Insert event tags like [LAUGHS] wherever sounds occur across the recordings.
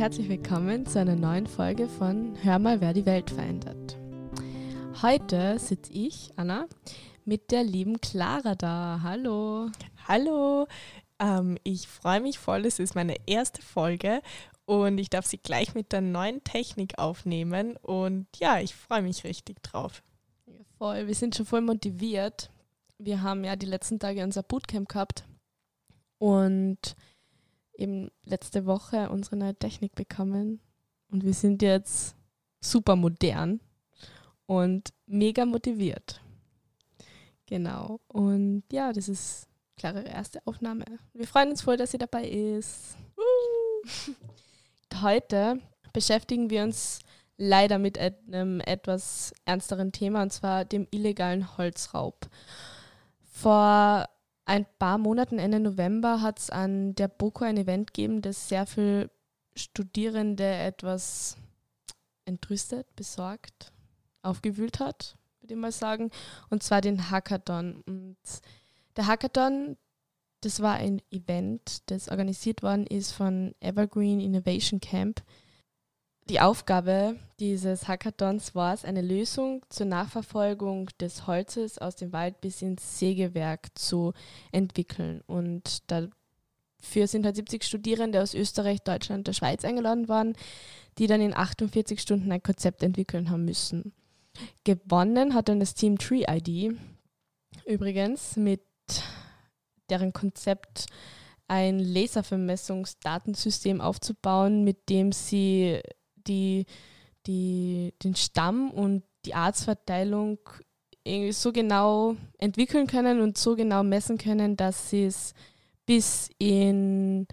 herzlich willkommen zu einer neuen Folge von Hör mal, wer die Welt verändert. Heute sitze ich, Anna, mit der lieben Clara da. Hallo. Hallo. Ähm, ich freue mich voll. Es ist meine erste Folge und ich darf sie gleich mit der neuen Technik aufnehmen. Und ja, ich freue mich richtig drauf. Ja, voll. Wir sind schon voll motiviert. Wir haben ja die letzten Tage unser Bootcamp gehabt und eben letzte Woche unsere neue Technik bekommen. Und wir sind jetzt super modern und mega motiviert. Genau. Und ja, das ist klare erste Aufnahme. Wir freuen uns voll, dass sie dabei ist. [LAUGHS] Heute beschäftigen wir uns leider mit einem etwas ernsteren Thema, und zwar dem illegalen Holzraub. Vor ein paar Monaten, Ende November, hat es an der BOKO ein Event gegeben, das sehr viele Studierende etwas entrüstet, besorgt, aufgewühlt hat, würde ich mal sagen. Und zwar den Hackathon. Und der Hackathon, das war ein Event, das organisiert worden ist von Evergreen Innovation Camp die Aufgabe dieses Hackathons war es, eine Lösung zur Nachverfolgung des Holzes aus dem Wald bis ins Sägewerk zu entwickeln. Und dafür sind halt 70 Studierende aus Österreich, Deutschland und der Schweiz eingeladen worden, die dann in 48 Stunden ein Konzept entwickeln haben müssen. Gewonnen hat dann das Team Tree ID, übrigens mit deren Konzept ein Laservermessungsdatensystem aufzubauen, mit dem sie die, die, den Stamm und die Arztverteilung irgendwie so genau entwickeln können und so genau messen können, dass sie es bis in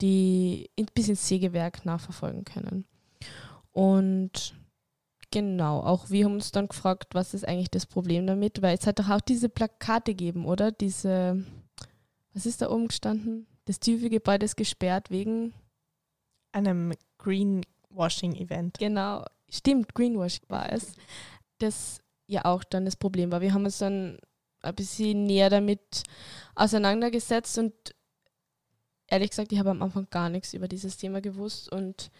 die in, bis ins Sägewerk nachverfolgen können. Und genau, auch wir haben uns dann gefragt, was ist eigentlich das Problem damit, weil es hat doch auch diese Plakate gegeben, oder? Diese, was ist da oben gestanden? Das tiefe Gebäude ist gesperrt wegen einem Green Greenwashing-Event. Genau, stimmt, Greenwashing war es. Das ja auch dann das Problem war. Wir haben uns dann ein bisschen näher damit auseinandergesetzt und ehrlich gesagt, ich habe am Anfang gar nichts über dieses Thema gewusst und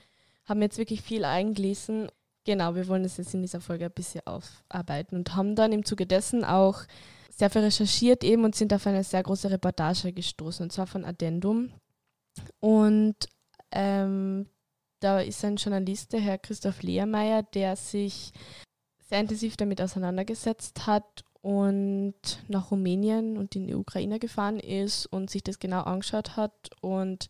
haben jetzt wirklich viel eingelesen. Genau, wir wollen das jetzt in dieser Folge ein bisschen aufarbeiten und haben dann im Zuge dessen auch sehr viel recherchiert eben und sind auf eine sehr große Reportage gestoßen, und zwar von Addendum. Und ähm, da ist ein Journalist, der Herr Christoph Lehrmeier, der sich sehr intensiv damit auseinandergesetzt hat und nach Rumänien und in die Ukraine gefahren ist und sich das genau angeschaut hat und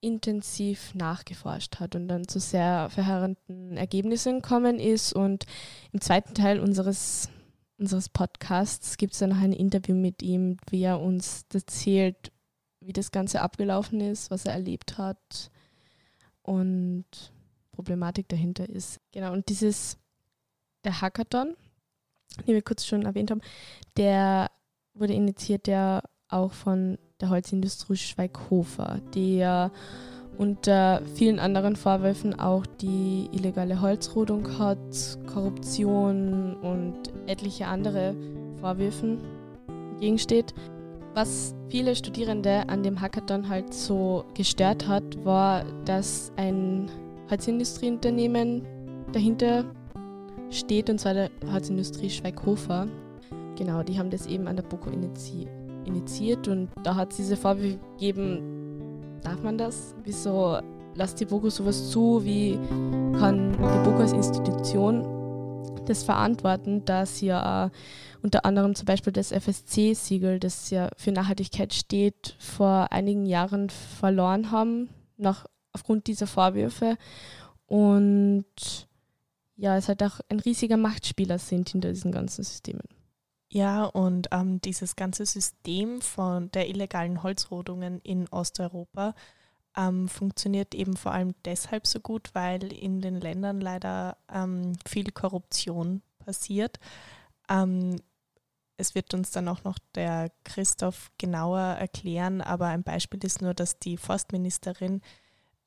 intensiv nachgeforscht hat und dann zu sehr verheerenden Ergebnissen gekommen ist. Und im zweiten Teil unseres, unseres Podcasts gibt es dann noch ein Interview mit ihm, wie er uns erzählt, wie das Ganze abgelaufen ist, was er erlebt hat und Problematik dahinter ist. Genau, und dieses, der Hackathon, den wir kurz schon erwähnt haben, der wurde initiiert ja auch von der Holzindustrie Schweighofer, die ja unter vielen anderen Vorwürfen auch die illegale Holzrodung hat, Korruption und etliche andere Vorwürfen entgegensteht. Was viele Studierende an dem Hackathon halt so gestört hat, war, dass ein Holzindustrieunternehmen dahinter steht, und zwar der Holzindustrie Schweighofer. Genau, die haben das eben an der BOKO inizi initiiert und da hat es diese Vorwürfe gegeben, darf man das? Wieso lasst die BOKO sowas zu? Wie kann die BOKO als Institution das verantworten, dass ja unter anderem zum Beispiel das FSC-Siegel, das ja für Nachhaltigkeit steht, vor einigen Jahren verloren haben, nach, aufgrund dieser Vorwürfe. Und ja, es halt auch ein riesiger Machtspieler sind hinter diesen ganzen Systemen. Ja, und ähm, dieses ganze System von der illegalen Holzrodungen in Osteuropa ähm, funktioniert eben vor allem deshalb so gut, weil in den Ländern leider ähm, viel Korruption passiert. Ähm, es wird uns dann auch noch der Christoph genauer erklären, aber ein Beispiel ist nur, dass die Forstministerin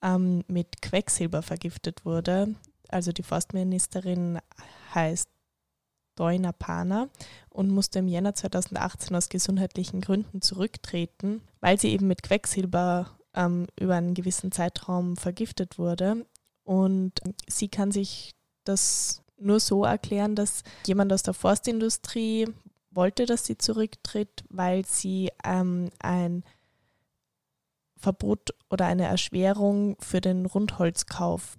ähm, mit Quecksilber vergiftet wurde. Also die Forstministerin heißt Doina Pana und musste im Jänner 2018 aus gesundheitlichen Gründen zurücktreten, weil sie eben mit Quecksilber ähm, über einen gewissen Zeitraum vergiftet wurde. Und sie kann sich das nur so erklären, dass jemand aus der Forstindustrie wollte, dass sie zurücktritt, weil sie ähm, ein Verbot oder eine Erschwerung für den Rundholzkauf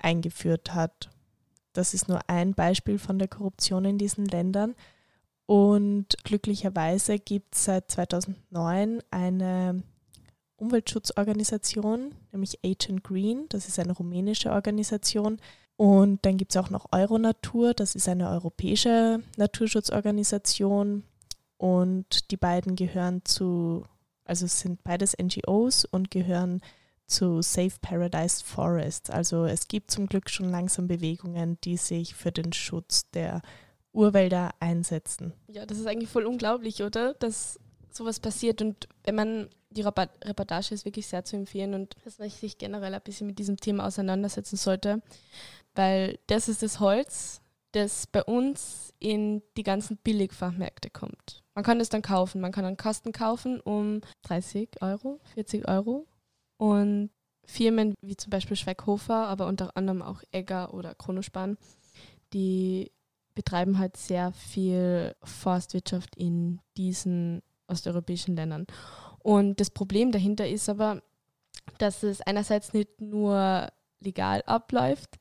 eingeführt hat. Das ist nur ein Beispiel von der Korruption in diesen Ländern. Und glücklicherweise gibt es seit 2009 eine Umweltschutzorganisation, nämlich Agent Green. Das ist eine rumänische Organisation. Und dann gibt es auch noch Euronatur, das ist eine europäische Naturschutzorganisation. Und die beiden gehören zu, also sind beides NGOs und gehören zu Safe Paradise Forest. Also es gibt zum Glück schon langsam Bewegungen, die sich für den Schutz der Urwälder einsetzen. Ja, das ist eigentlich voll unglaublich, oder? Dass sowas passiert. Und wenn man die Reportage ist wirklich sehr zu empfehlen und dass man sich generell ein bisschen mit diesem Thema auseinandersetzen sollte, weil das ist das Holz, das bei uns in die ganzen Billigfachmärkte kommt. Man kann es dann kaufen, man kann einen Kasten kaufen um 30 Euro, 40 Euro und Firmen wie zum Beispiel Schweighofer, aber unter anderem auch Egger oder Kronospan, die betreiben halt sehr viel Forstwirtschaft in diesen osteuropäischen Ländern. Und das Problem dahinter ist aber, dass es einerseits nicht nur legal abläuft,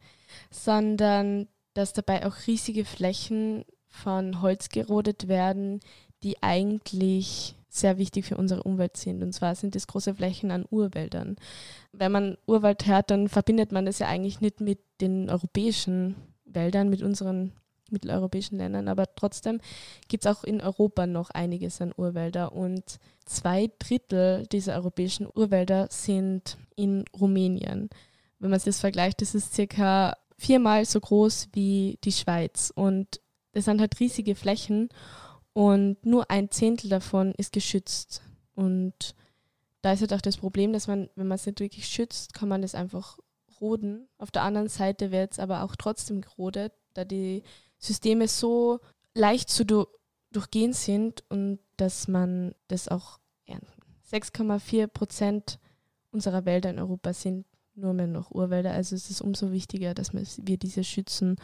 sondern dass dabei auch riesige Flächen von Holz gerodet werden, die eigentlich sehr wichtig für unsere Umwelt sind. Und zwar sind es große Flächen an Urwäldern. Wenn man Urwald hört, dann verbindet man das ja eigentlich nicht mit den europäischen Wäldern, mit unseren mitteleuropäischen Ländern, aber trotzdem gibt es auch in Europa noch einiges an Urwälder und zwei Drittel dieser europäischen Urwälder sind in Rumänien. Wenn man sich das vergleicht, das ist circa viermal so groß wie die Schweiz und das sind halt riesige Flächen und nur ein Zehntel davon ist geschützt und da ist halt auch das Problem, dass man, wenn man es nicht wirklich schützt, kann man das einfach roden. Auf der anderen Seite wird es aber auch trotzdem gerodet, da die Systeme so leicht zu du durchgehen sind und dass man das auch ernten. 6,4 Prozent unserer Wälder in Europa sind nur mehr noch Urwälder. Also es ist umso wichtiger, dass wir diese schützen.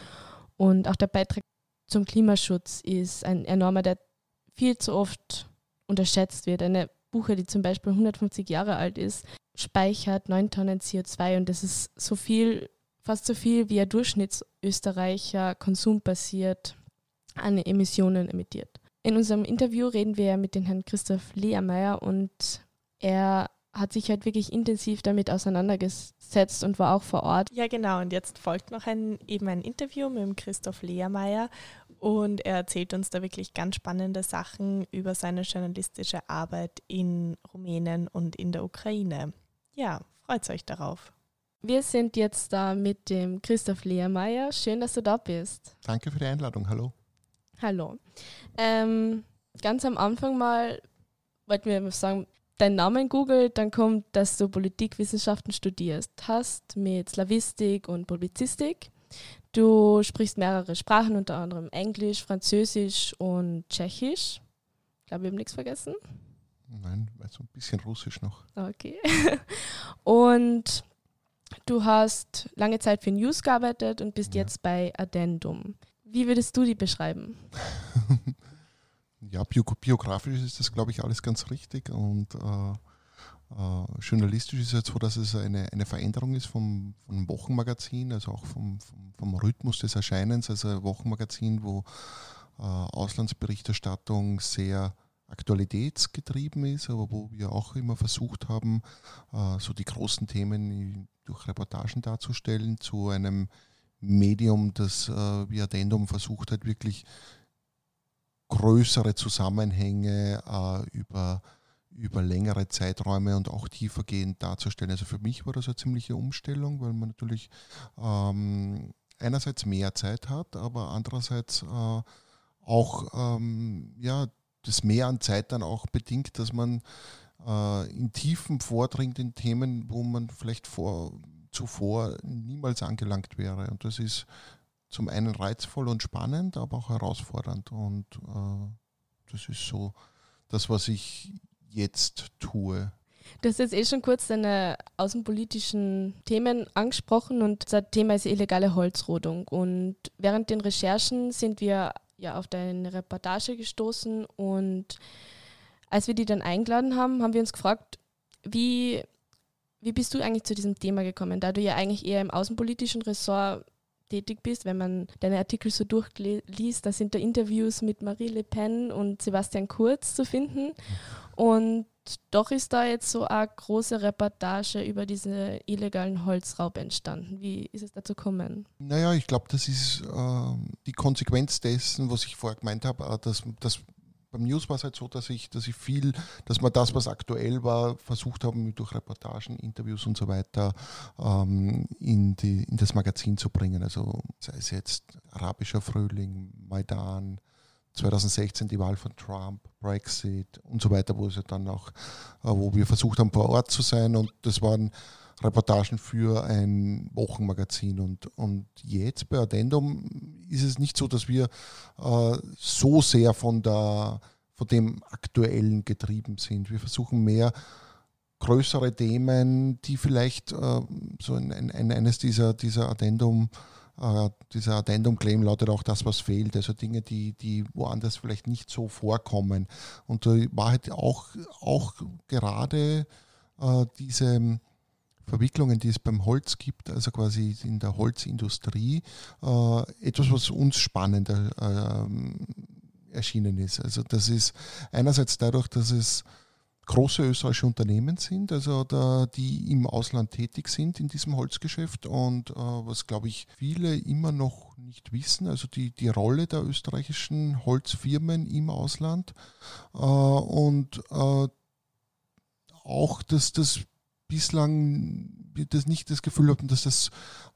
Und auch der Beitrag zum Klimaschutz ist ein enormer, der viel zu oft unterschätzt wird. Eine Buche, die zum Beispiel 150 Jahre alt ist, speichert 9 Tonnen CO2 und das ist so viel fast so viel wie ein Durchschnittsösterreicher konsumbasiert an Emissionen emittiert. In unserem Interview reden wir mit dem Herrn Christoph Lehrmeier und er hat sich halt wirklich intensiv damit auseinandergesetzt und war auch vor Ort. Ja, genau. Und jetzt folgt noch ein, eben ein Interview mit dem Christoph Lehrmeier und er erzählt uns da wirklich ganz spannende Sachen über seine journalistische Arbeit in Rumänien und in der Ukraine. Ja, freut euch darauf. Wir sind jetzt da mit dem Christoph Lehrmeier. Schön, dass du da bist. Danke für die Einladung. Hallo. Hallo. Ähm, ganz am Anfang mal wollten wir sagen, deinen Namen googelt, dann kommt, dass du Politikwissenschaften studierst hast mit Slavistik und Publizistik. Du sprichst mehrere Sprachen, unter anderem Englisch, Französisch und Tschechisch. Ich glaube, wir haben nichts vergessen. Nein, so ein bisschen Russisch noch. Okay. [LAUGHS] und Du hast lange Zeit für News gearbeitet und bist ja. jetzt bei Addendum. Wie würdest du die beschreiben? [LAUGHS] ja, bio biografisch ist das, glaube ich, alles ganz richtig und äh, äh, journalistisch ist es jetzt so, dass es eine, eine Veränderung ist vom, vom Wochenmagazin, also auch vom, vom, vom Rhythmus des Erscheinens, also ein Wochenmagazin, wo äh, Auslandsberichterstattung sehr aktualitätsgetrieben ist, aber wo wir auch immer versucht haben, äh, so die großen Themen durch Reportagen darzustellen, zu einem Medium, das äh, wie Addendum versucht hat, wirklich größere Zusammenhänge äh, über, über längere Zeiträume und auch tiefergehend darzustellen. Also für mich war das eine ziemliche Umstellung, weil man natürlich ähm, einerseits mehr Zeit hat, aber andererseits äh, auch ähm, ja, das Mehr an Zeit dann auch bedingt, dass man äh, in Tiefen vordringt in Themen, wo man vielleicht vor, zuvor niemals angelangt wäre. Und das ist zum einen reizvoll und spannend, aber auch herausfordernd. Und äh, das ist so das, was ich jetzt tue. Du hast jetzt eh schon kurz deine außenpolitischen Themen angesprochen und das Thema ist illegale Holzrodung. Und während den Recherchen sind wir ja auf deine Reportage gestoßen und als wir die dann eingeladen haben, haben wir uns gefragt, wie, wie bist du eigentlich zu diesem Thema gekommen, da du ja eigentlich eher im außenpolitischen Ressort tätig bist, wenn man deine Artikel so durchliest, da sind da Interviews mit Marie Le Pen und Sebastian Kurz zu finden. Und doch ist da jetzt so eine große Reportage über diesen illegalen Holzraub entstanden. Wie ist es dazu gekommen? Naja, ich glaube, das ist äh, die Konsequenz dessen, was ich vorher gemeint habe, äh, dass, dass beim News war es halt so, dass ich, dass ich viel, dass wir das, was aktuell war, versucht haben, durch Reportagen, Interviews und so weiter ähm, in, die, in das Magazin zu bringen. Also sei es jetzt arabischer Frühling, Maidan, 2016 die Wahl von Trump, Brexit und so weiter, wo es ja dann auch, äh, wo wir versucht haben, vor Ort zu sein und das waren Reportagen für ein Wochenmagazin. Und, und jetzt bei Addendum ist es nicht so, dass wir äh, so sehr von, der, von dem Aktuellen getrieben sind. Wir versuchen mehr größere Themen, die vielleicht äh, so ein, ein, eines dieser, dieser Addendum äh, dieser Addendum-Claim lautet auch das, was fehlt, also Dinge, die, die woanders vielleicht nicht so vorkommen. Und da war halt auch, auch gerade äh, diese Verwicklungen, die es beim Holz gibt, also quasi in der Holzindustrie, äh, etwas, was uns spannender äh, erschienen ist. Also das ist einerseits dadurch, dass es große österreichische Unternehmen sind, also da, die im Ausland tätig sind in diesem Holzgeschäft und äh, was glaube ich viele immer noch nicht wissen, also die, die Rolle der österreichischen Holzfirmen im Ausland äh, und äh, auch, dass das bislang das nicht das Gefühl hatten, dass das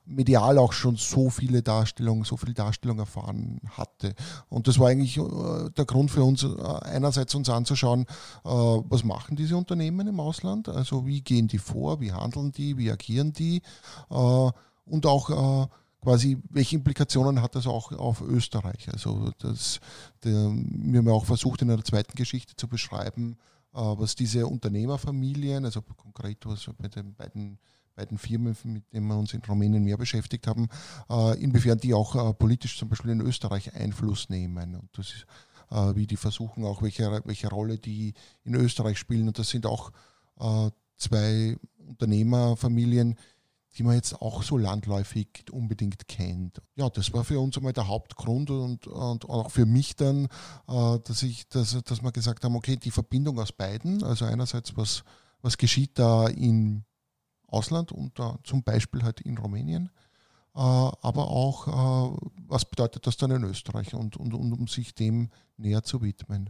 medial auch schon so viele Darstellungen, so viel Darstellung erfahren hatte. Und das war eigentlich äh, der Grund für uns, äh, einerseits uns anzuschauen, äh, was machen diese Unternehmen im Ausland, also wie gehen die vor, wie handeln die, wie agieren die und auch quasi, welche Implikationen hat das auch auf Österreich? Also das, wir haben auch versucht, in einer zweiten Geschichte zu beschreiben, was diese Unternehmerfamilien, also konkret was bei den beiden, beiden Firmen, mit denen wir uns in Rumänien mehr beschäftigt haben, äh, inwiefern die auch äh, politisch zum Beispiel in Österreich Einfluss nehmen. Und das ist, wie die versuchen, auch welche, welche Rolle die in Österreich spielen. Und das sind auch zwei Unternehmerfamilien, die man jetzt auch so landläufig unbedingt kennt. Ja, das war für uns einmal der Hauptgrund und, und auch für mich dann, äh, dass, ich, dass, dass wir gesagt haben, okay, die Verbindung aus beiden, also einerseits, was, was geschieht da im Ausland und da zum Beispiel halt in Rumänien, äh, aber auch, äh, was bedeutet das dann in Österreich und, und, und um sich dem näher zu widmen.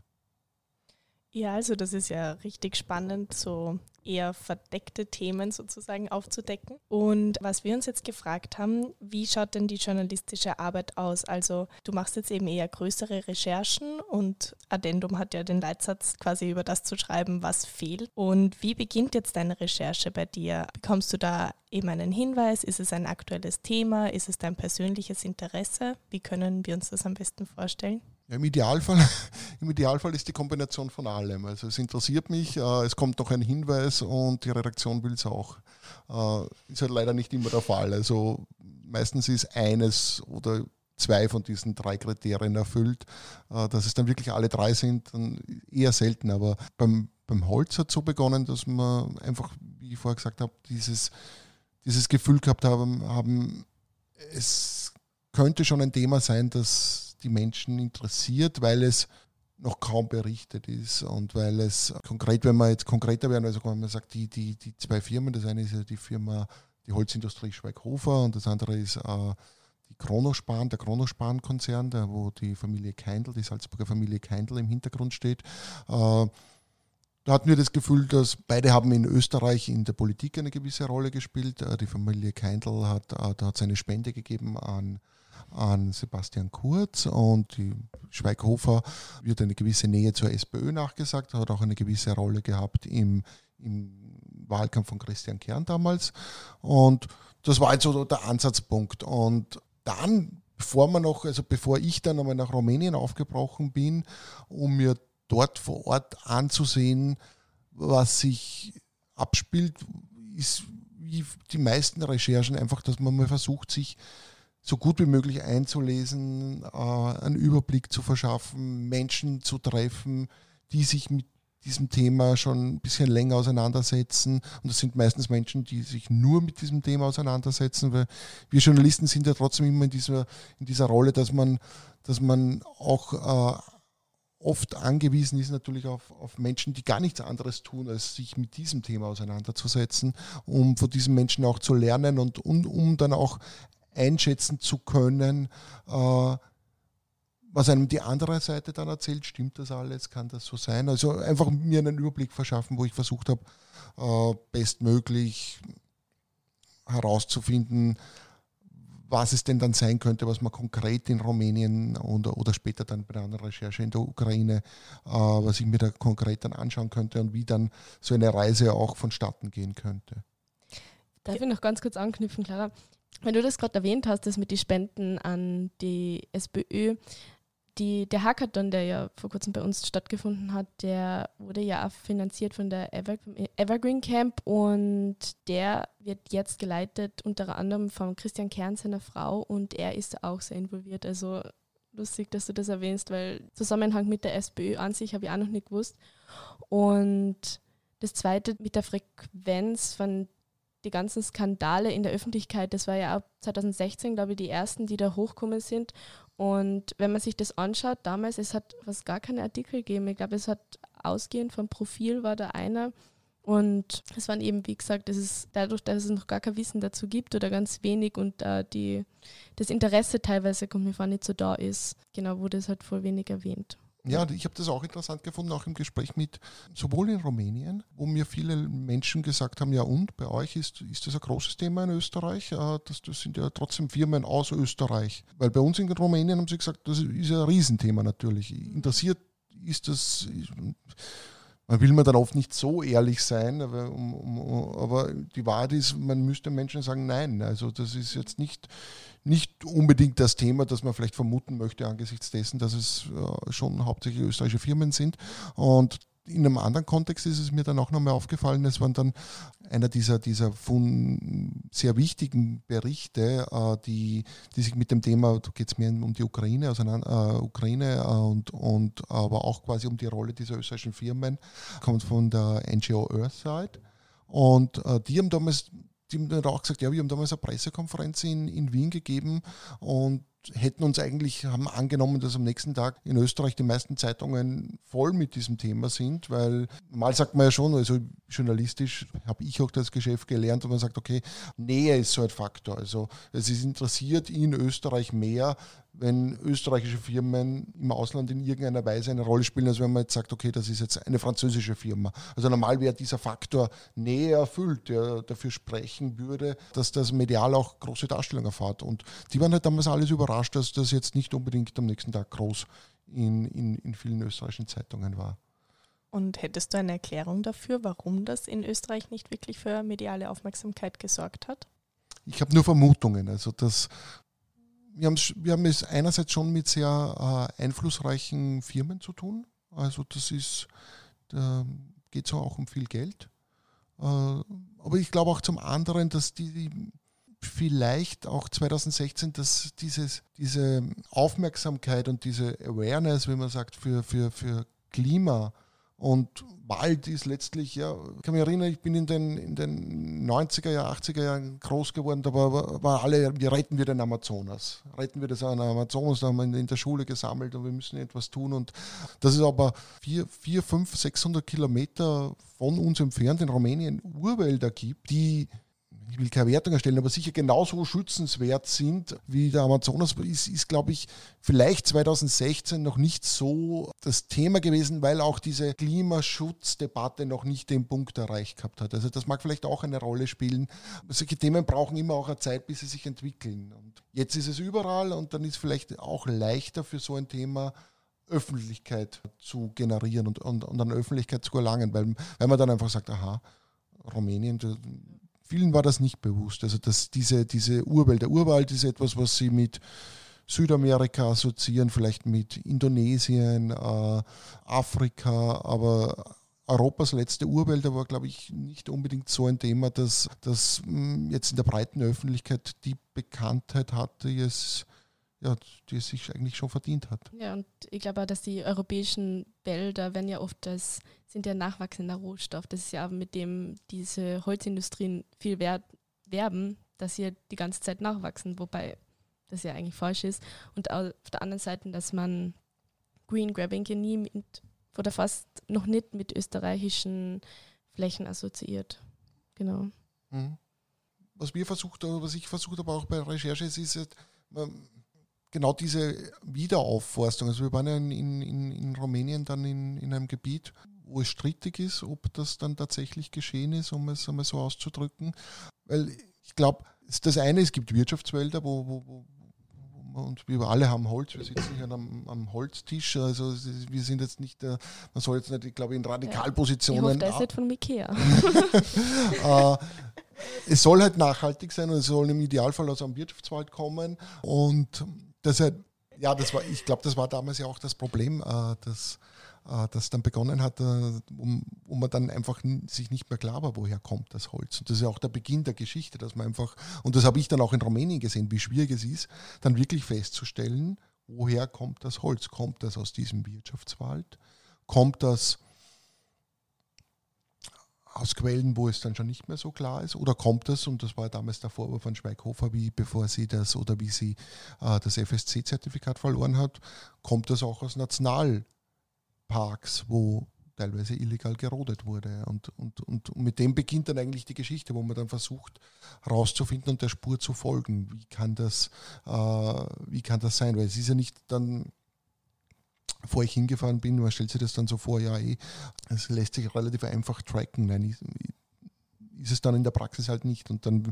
Ja, also das ist ja richtig spannend, so eher verdeckte Themen sozusagen aufzudecken. Und was wir uns jetzt gefragt haben, wie schaut denn die journalistische Arbeit aus? Also du machst jetzt eben eher größere Recherchen und Addendum hat ja den Leitsatz quasi über das zu schreiben, was fehlt. Und wie beginnt jetzt deine Recherche bei dir? Bekommst du da eben einen Hinweis? Ist es ein aktuelles Thema? Ist es dein persönliches Interesse? Wie können wir uns das am besten vorstellen? Ja, im, Idealfall, [LAUGHS] Im Idealfall ist die Kombination von allem. Also es interessiert mich, äh, es kommt noch ein Hinweis und die Redaktion will es auch. Äh, ist halt leider nicht immer der Fall. Also meistens ist eines oder zwei von diesen drei Kriterien erfüllt. Äh, dass es dann wirklich alle drei sind, dann eher selten. Aber beim, beim Holz hat es so begonnen, dass man einfach, wie ich vorher gesagt habe, dieses, dieses Gefühl gehabt haben, haben, es könnte schon ein Thema sein, das die Menschen interessiert, weil es noch kaum berichtet ist und weil es konkret, wenn man jetzt konkreter werden, also wenn man sagt, die, die, die zwei Firmen, das eine ist ja die Firma, die Holzindustrie Schweighofer und das andere ist äh, die Kronospan, der Kronospan-Konzern, wo die Familie Keindl, die Salzburger Familie Keindl im Hintergrund steht. Äh, da hatten wir das Gefühl, dass beide haben in Österreich in der Politik eine gewisse Rolle gespielt. Äh, die Familie Keindl hat, äh, da hat seine Spende gegeben an an Sebastian Kurz und die Schweighofer wird eine gewisse Nähe zur SPÖ nachgesagt, hat auch eine gewisse Rolle gehabt im, im Wahlkampf von Christian Kern damals. Und das war jetzt so der Ansatzpunkt. Und dann, bevor man noch, also bevor ich dann einmal nach Rumänien aufgebrochen bin, um mir dort vor Ort anzusehen, was sich abspielt, ist wie die meisten Recherchen einfach, dass man mal versucht, sich so gut wie möglich einzulesen, äh, einen Überblick zu verschaffen, Menschen zu treffen, die sich mit diesem Thema schon ein bisschen länger auseinandersetzen. Und das sind meistens Menschen, die sich nur mit diesem Thema auseinandersetzen, weil wir Journalisten sind ja trotzdem immer in dieser, in dieser Rolle, dass man, dass man auch äh, oft angewiesen ist natürlich auf, auf Menschen, die gar nichts anderes tun, als sich mit diesem Thema auseinanderzusetzen, um von diesen Menschen auch zu lernen und, und um dann auch einschätzen zu können, äh, was einem die andere Seite dann erzählt, stimmt das alles, kann das so sein? Also einfach mir einen Überblick verschaffen, wo ich versucht habe, äh, bestmöglich herauszufinden, was es denn dann sein könnte, was man konkret in Rumänien und, oder später dann bei anderen Recherche in der Ukraine, äh, was ich mir da konkret dann anschauen könnte und wie dann so eine Reise auch vonstatten gehen könnte. Darf ich noch ganz kurz anknüpfen, Clara? Wenn du das gerade erwähnt hast, das mit den Spenden an die SPÖ, die, der Hackathon, der ja vor kurzem bei uns stattgefunden hat, der wurde ja finanziert von der Ever Evergreen Camp und der wird jetzt geleitet unter anderem von Christian Kern, seiner Frau, und er ist auch sehr involviert. Also lustig, dass du das erwähnst, weil Zusammenhang mit der SPÖ an sich habe ich auch noch nicht gewusst. Und das zweite mit der Frequenz von die ganzen Skandale in der Öffentlichkeit, das war ja auch 2016, glaube ich, die ersten, die da hochkommen sind. Und wenn man sich das anschaut, damals, es hat fast gar keine Artikel gegeben. Ich glaube, es hat ausgehend vom Profil war da einer. Und es waren eben, wie gesagt, das ist dadurch, dass es noch gar kein Wissen dazu gibt oder ganz wenig und äh, die, das Interesse teilweise, kommt mir vor, nicht so da ist. Genau, wurde es halt voll wenig erwähnt. Ja, ich habe das auch interessant gefunden, auch im Gespräch mit, sowohl in Rumänien, wo mir viele Menschen gesagt haben, ja und, bei euch ist, ist das ein großes Thema in Österreich, äh, das, das sind ja trotzdem Firmen aus Österreich. Weil bei uns in Rumänien haben sie gesagt, das ist ein Riesenthema natürlich. Interessiert ist das, man will man dann oft nicht so ehrlich sein, aber, um, um, aber, die Wahrheit ist, man müsste Menschen sagen, nein, also das ist jetzt nicht nicht unbedingt das Thema, das man vielleicht vermuten möchte angesichts dessen, dass es äh, schon hauptsächlich österreichische Firmen sind. Und in einem anderen Kontext ist es mir dann auch nochmal aufgefallen, es waren dann einer dieser, dieser von sehr wichtigen Berichte, äh, die, die sich mit dem Thema, da geht es mehr um die Ukraine, auseinander, äh, Ukraine äh, und, und aber auch quasi um die Rolle dieser österreichischen Firmen, kommt von der NGO Earthside. Und äh, die haben damals die haben dann auch gesagt, ja, wir haben damals eine Pressekonferenz in, in Wien gegeben und hätten uns eigentlich, haben angenommen, dass am nächsten Tag in Österreich die meisten Zeitungen voll mit diesem Thema sind, weil mal sagt man ja schon, also journalistisch habe ich auch das Geschäft gelernt und man sagt, okay, Nähe ist so ein Faktor. Also es ist interessiert in Österreich mehr, wenn österreichische Firmen im Ausland in irgendeiner Weise eine Rolle spielen, als wenn man jetzt sagt, okay, das ist jetzt eine französische Firma. Also normal wäre dieser Faktor näher erfüllt, der dafür sprechen würde, dass das medial auch große Darstellung erfahrt. Und die waren halt damals alles überrascht, dass das jetzt nicht unbedingt am nächsten Tag groß in, in, in vielen österreichischen Zeitungen war. Und hättest du eine Erklärung dafür, warum das in Österreich nicht wirklich für mediale Aufmerksamkeit gesorgt hat? Ich habe nur Vermutungen. Also das wir, haben, wir haben es einerseits schon mit sehr äh, einflussreichen Firmen zu tun. Also das ist, da geht es auch um viel Geld. Äh, aber ich glaube auch zum anderen, dass die vielleicht auch 2016, dass dieses, diese Aufmerksamkeit und diese Awareness, wie man sagt, für, für, für Klima und Wald ist letztlich, ja, ich kann mich erinnern, ich bin in den, in den 90er Jahren, 80er Jahren groß geworden, da war, war alle, wie retten wir den Amazonas? Retten wir das an Amazonas? Da haben wir in der Schule gesammelt und wir müssen etwas tun. Und das ist aber vier, vier fünf, 600 Kilometer von uns entfernt in Rumänien Urwälder gibt, die ich will keine Wertung erstellen, aber sicher genauso schützenswert sind wie der Amazonas, ist, ist glaube ich, vielleicht 2016 noch nicht so das Thema gewesen, weil auch diese Klimaschutzdebatte noch nicht den Punkt erreicht gehabt hat. Also das mag vielleicht auch eine Rolle spielen. Solche Themen brauchen immer auch eine Zeit, bis sie sich entwickeln. Und jetzt ist es überall und dann ist vielleicht auch leichter für so ein Thema Öffentlichkeit zu generieren und, und, und an Öffentlichkeit zu erlangen, weil, weil man dann einfach sagt, aha, Rumänien, Vielen war das nicht bewusst. Also dass diese, diese Urwald, der Urwald ist etwas, was sie mit Südamerika assoziieren, vielleicht mit Indonesien, äh, Afrika, aber Europas letzte Urwälder war, glaube ich, nicht unbedingt so ein Thema, dass das hm, jetzt in der breiten Öffentlichkeit die Bekanntheit hatte, die es, ja, die es sich eigentlich schon verdient hat. Ja, und ich glaube auch, dass die europäischen Wälder werden ja oft als, sind ja nachwachsender Rohstoff. Das ist ja mit dem diese Holzindustrien viel wert, werben, dass sie die ganze Zeit nachwachsen, wobei das ja eigentlich falsch ist. Und auf der anderen Seite, dass man Green Grabbing ja nie mit, oder fast noch nicht mit österreichischen Flächen assoziiert. Genau. Mhm. Was wir versucht, oder was ich versucht habe auch bei der Recherche, ist, ist genau diese Wiederaufforstung. Also wir waren ja in, in, in Rumänien dann in, in einem Gebiet, wo es strittig ist, ob das dann tatsächlich geschehen ist, um es einmal so auszudrücken. Weil ich glaube, das eine, es gibt Wirtschaftswälder, wo, wo, wo und wir alle haben Holz, wir sitzen hier am, am Holztisch, also wir sind jetzt nicht, man soll jetzt nicht, ich glaube, in Radikalpositionen. Ja, ich hoffe, das ist von Ikea. [LAUGHS] äh, es soll halt nachhaltig sein und es soll im Idealfall aus einem Wirtschaftswald kommen und das halt, ja, das war, ich glaube, das war damals ja auch das Problem, äh, dass äh, das dann begonnen hat, äh, um, wo man dann einfach sich nicht mehr klar war, woher kommt das Holz. Und das ist ja auch der Beginn der Geschichte, dass man einfach, und das habe ich dann auch in Rumänien gesehen, wie schwierig es ist, dann wirklich festzustellen, woher kommt das Holz? Kommt das aus diesem Wirtschaftswald? Kommt das aus Quellen, wo es dann schon nicht mehr so klar ist? Oder kommt das, und das war damals der Vorwurf von Schweighofer, wie bevor sie das oder wie sie äh, das FSC-Zertifikat verloren hat, kommt das auch aus National- Parks, wo teilweise illegal gerodet wurde. Und, und, und mit dem beginnt dann eigentlich die Geschichte, wo man dann versucht herauszufinden und der Spur zu folgen. Wie kann das, äh, wie kann das sein? Weil es ist ja nicht dann, bevor ich hingefahren bin, man stellt sich das dann so vor, ja, eh, es lässt sich relativ einfach tracken. Nein, ist, ist es dann in der Praxis halt nicht. Und dann,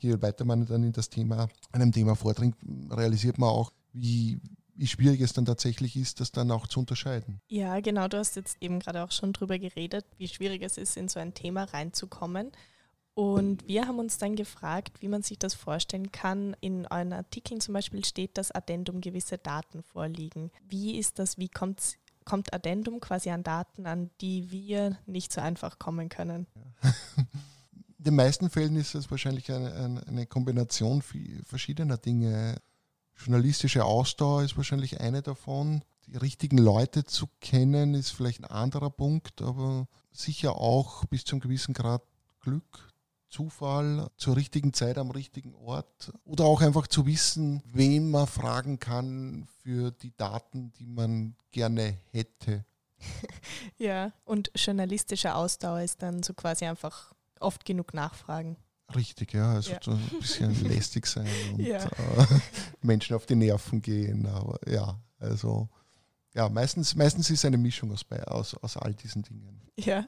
je weiter man dann in das Thema, einem Thema vordringt, realisiert man auch, wie, wie schwierig es dann tatsächlich ist, das dann auch zu unterscheiden. Ja, genau, du hast jetzt eben gerade auch schon drüber geredet, wie schwierig es ist, in so ein Thema reinzukommen. Und wir haben uns dann gefragt, wie man sich das vorstellen kann. In euren Artikeln zum Beispiel steht, dass Addendum gewisse Daten vorliegen. Wie ist das, wie kommt, kommt Addendum quasi an Daten, an die wir nicht so einfach kommen können? In [LAUGHS] den meisten Fällen ist es wahrscheinlich eine, eine Kombination verschiedener Dinge. Journalistische Ausdauer ist wahrscheinlich eine davon. Die richtigen Leute zu kennen ist vielleicht ein anderer Punkt, aber sicher auch bis zu einem gewissen Grad Glück, Zufall, zur richtigen Zeit am richtigen Ort oder auch einfach zu wissen, wen man fragen kann für die Daten, die man gerne hätte. [LAUGHS] ja, und journalistische Ausdauer ist dann so quasi einfach oft genug nachfragen. Richtig, ja. Also ja. so ein bisschen [LAUGHS] lästig sein und ja. äh, Menschen auf die Nerven gehen. Aber ja, also ja, meistens, meistens ist eine Mischung aus, aus, aus all diesen Dingen. Ja.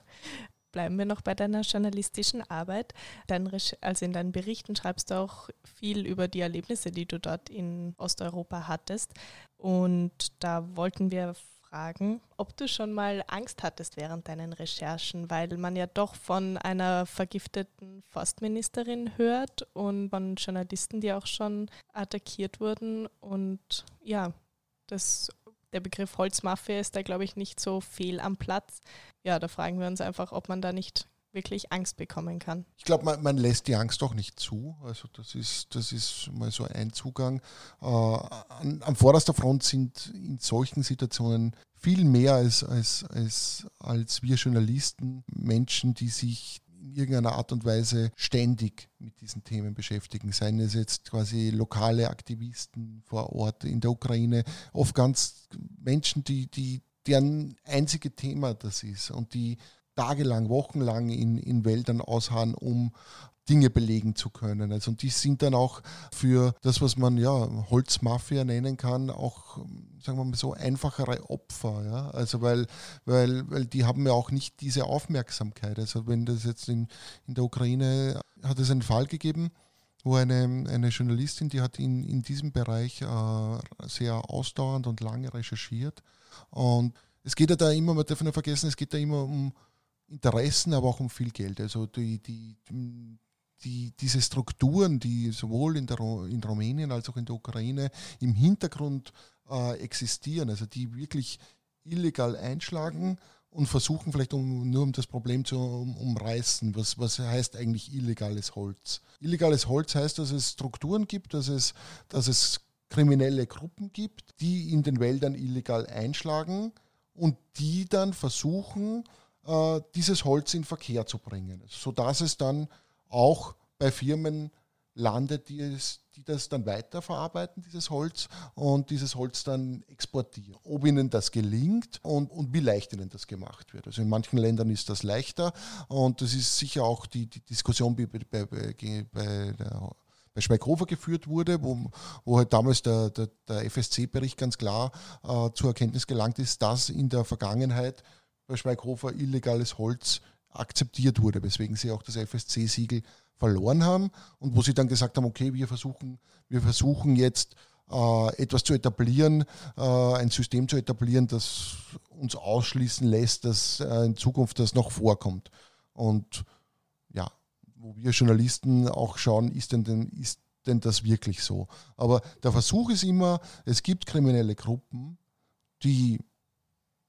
Bleiben wir noch bei deiner journalistischen Arbeit. Dein, also in deinen Berichten schreibst du auch viel über die Erlebnisse, die du dort in Osteuropa hattest. Und da wollten wir fragen, ob du schon mal Angst hattest während deinen Recherchen, weil man ja doch von einer vergifteten Forstministerin hört und von Journalisten, die auch schon attackiert wurden. Und ja, das, der Begriff Holzmafia ist da, glaube ich, nicht so fehl am Platz. Ja, da fragen wir uns einfach, ob man da nicht wirklich Angst bekommen kann. Ich glaube, man, man, lässt die Angst doch nicht zu. Also das ist, das ist mal so ein Zugang. Äh, an, am vorderster Front sind in solchen Situationen viel mehr als, als, als, als wir Journalisten Menschen, die sich in irgendeiner Art und Weise ständig mit diesen Themen beschäftigen. Seien es jetzt quasi lokale Aktivisten vor Ort in der Ukraine, oft ganz Menschen, die, die, deren einzige Thema das ist und die tagelang, wochenlang in, in Wäldern ausharren, um Dinge belegen zu können. Also und die sind dann auch für das, was man ja Holzmafia nennen kann, auch sagen wir mal so einfachere Opfer. Ja? Also weil, weil, weil die haben ja auch nicht diese Aufmerksamkeit. Also wenn das jetzt in, in der Ukraine hat es einen Fall gegeben, wo eine, eine Journalistin, die hat in, in diesem Bereich äh, sehr ausdauernd und lange recherchiert. Und es geht ja da immer, man darf nicht vergessen, es geht da immer um Interessen, aber auch um viel Geld. Also die, die, die, diese Strukturen, die sowohl in, der, in Rumänien als auch in der Ukraine im Hintergrund äh, existieren, also die wirklich illegal einschlagen und versuchen vielleicht um, nur um das Problem zu um, umreißen, was, was heißt eigentlich illegales Holz? Illegales Holz heißt, dass es Strukturen gibt, dass es, dass es kriminelle Gruppen gibt, die in den Wäldern illegal einschlagen und die dann versuchen, dieses Holz in Verkehr zu bringen, sodass es dann auch bei Firmen landet, die, es, die das dann weiterverarbeiten, dieses Holz, und dieses Holz dann exportieren. Ob ihnen das gelingt und, und wie leicht ihnen das gemacht wird. Also in manchen Ländern ist das leichter und das ist sicher auch die, die Diskussion, bei, bei, bei der bei Schweighofer geführt wurde, wo, wo halt damals der, der, der FSC-Bericht ganz klar äh, zur Erkenntnis gelangt ist, dass in der Vergangenheit bei Schweighofer illegales Holz akzeptiert wurde, weswegen sie auch das FSC-Siegel verloren haben und wo sie dann gesagt haben, okay, wir versuchen, wir versuchen jetzt äh, etwas zu etablieren, äh, ein System zu etablieren, das uns ausschließen lässt, dass äh, in Zukunft das noch vorkommt. Und ja, wo wir Journalisten auch schauen, ist denn, denn, ist denn das wirklich so? Aber der Versuch ist immer, es gibt kriminelle Gruppen, die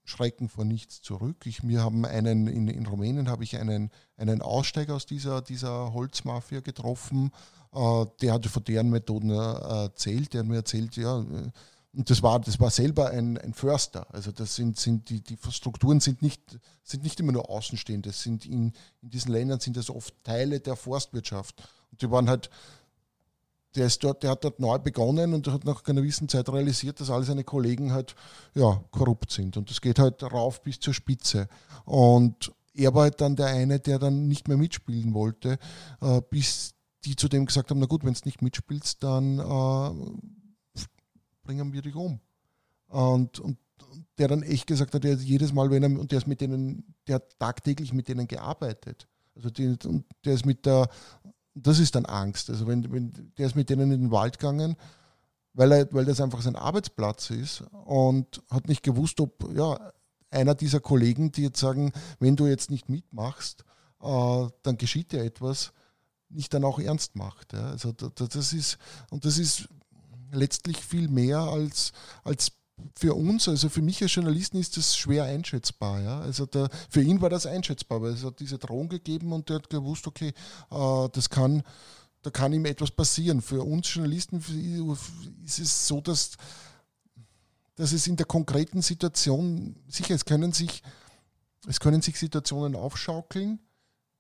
schrecken vor nichts zurück. Ich, wir haben einen, in, in Rumänien habe ich einen, einen Aussteiger aus dieser, dieser Holzmafia getroffen, äh, der hatte von deren Methoden äh, erzählt, der hat mir erzählt, ja, äh, und das war, das war selber ein, ein Förster. Also das sind, sind die, die Strukturen sind nicht, sind nicht immer nur außenstehend. Das sind in, in diesen Ländern sind das oft Teile der Forstwirtschaft. Und die waren halt der, ist dort, der hat dort neu begonnen und hat nach einer gewissen Zeit realisiert, dass alle seine Kollegen halt ja, korrupt sind. Und das geht halt rauf bis zur Spitze. Und er war halt dann der eine, der dann nicht mehr mitspielen wollte, äh, bis die zu dem gesagt haben, na gut, wenn du nicht mitspielst, dann äh, bringen wir dich um. Und, und der dann echt gesagt hat, der jedes Mal, wenn er, und der ist mit denen, der hat tagtäglich mit denen gearbeitet. Also die, und der ist mit der das ist dann Angst. Also wenn, wenn der ist mit denen in den Wald gegangen, weil, er, weil das einfach sein Arbeitsplatz ist und hat nicht gewusst, ob ja, einer dieser Kollegen, die jetzt sagen, wenn du jetzt nicht mitmachst, äh, dann geschieht dir etwas, nicht dann auch ernst macht. Ja. Also das ist, und das ist letztlich viel mehr als, als für uns, also für mich als Journalisten ist das schwer einschätzbar. Ja? Also der, für ihn war das einschätzbar, weil es hat diese Drohung gegeben und der hat gewusst, okay, äh, das kann, da kann ihm etwas passieren. Für uns Journalisten ist es so, dass, dass es in der konkreten Situation, sicher, es können sich, es können sich Situationen aufschaukeln,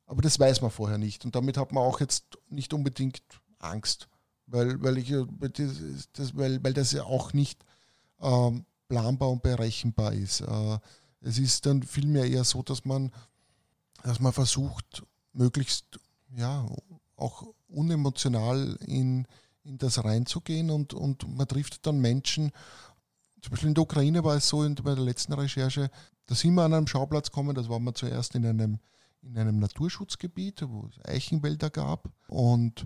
aber das weiß man vorher nicht. Und damit hat man auch jetzt nicht unbedingt Angst, weil, weil, ich, weil, weil das ja auch nicht ähm, planbar und berechenbar ist. Äh, es ist dann vielmehr eher so, dass man, dass man versucht, möglichst ja, auch unemotional in, in das reinzugehen und, und man trifft dann Menschen, zum Beispiel in der Ukraine war es so, in, bei der letzten Recherche, da sind wir an einem Schauplatz gekommen, das war wir zuerst in einem, in einem Naturschutzgebiet, wo es Eichenwälder gab und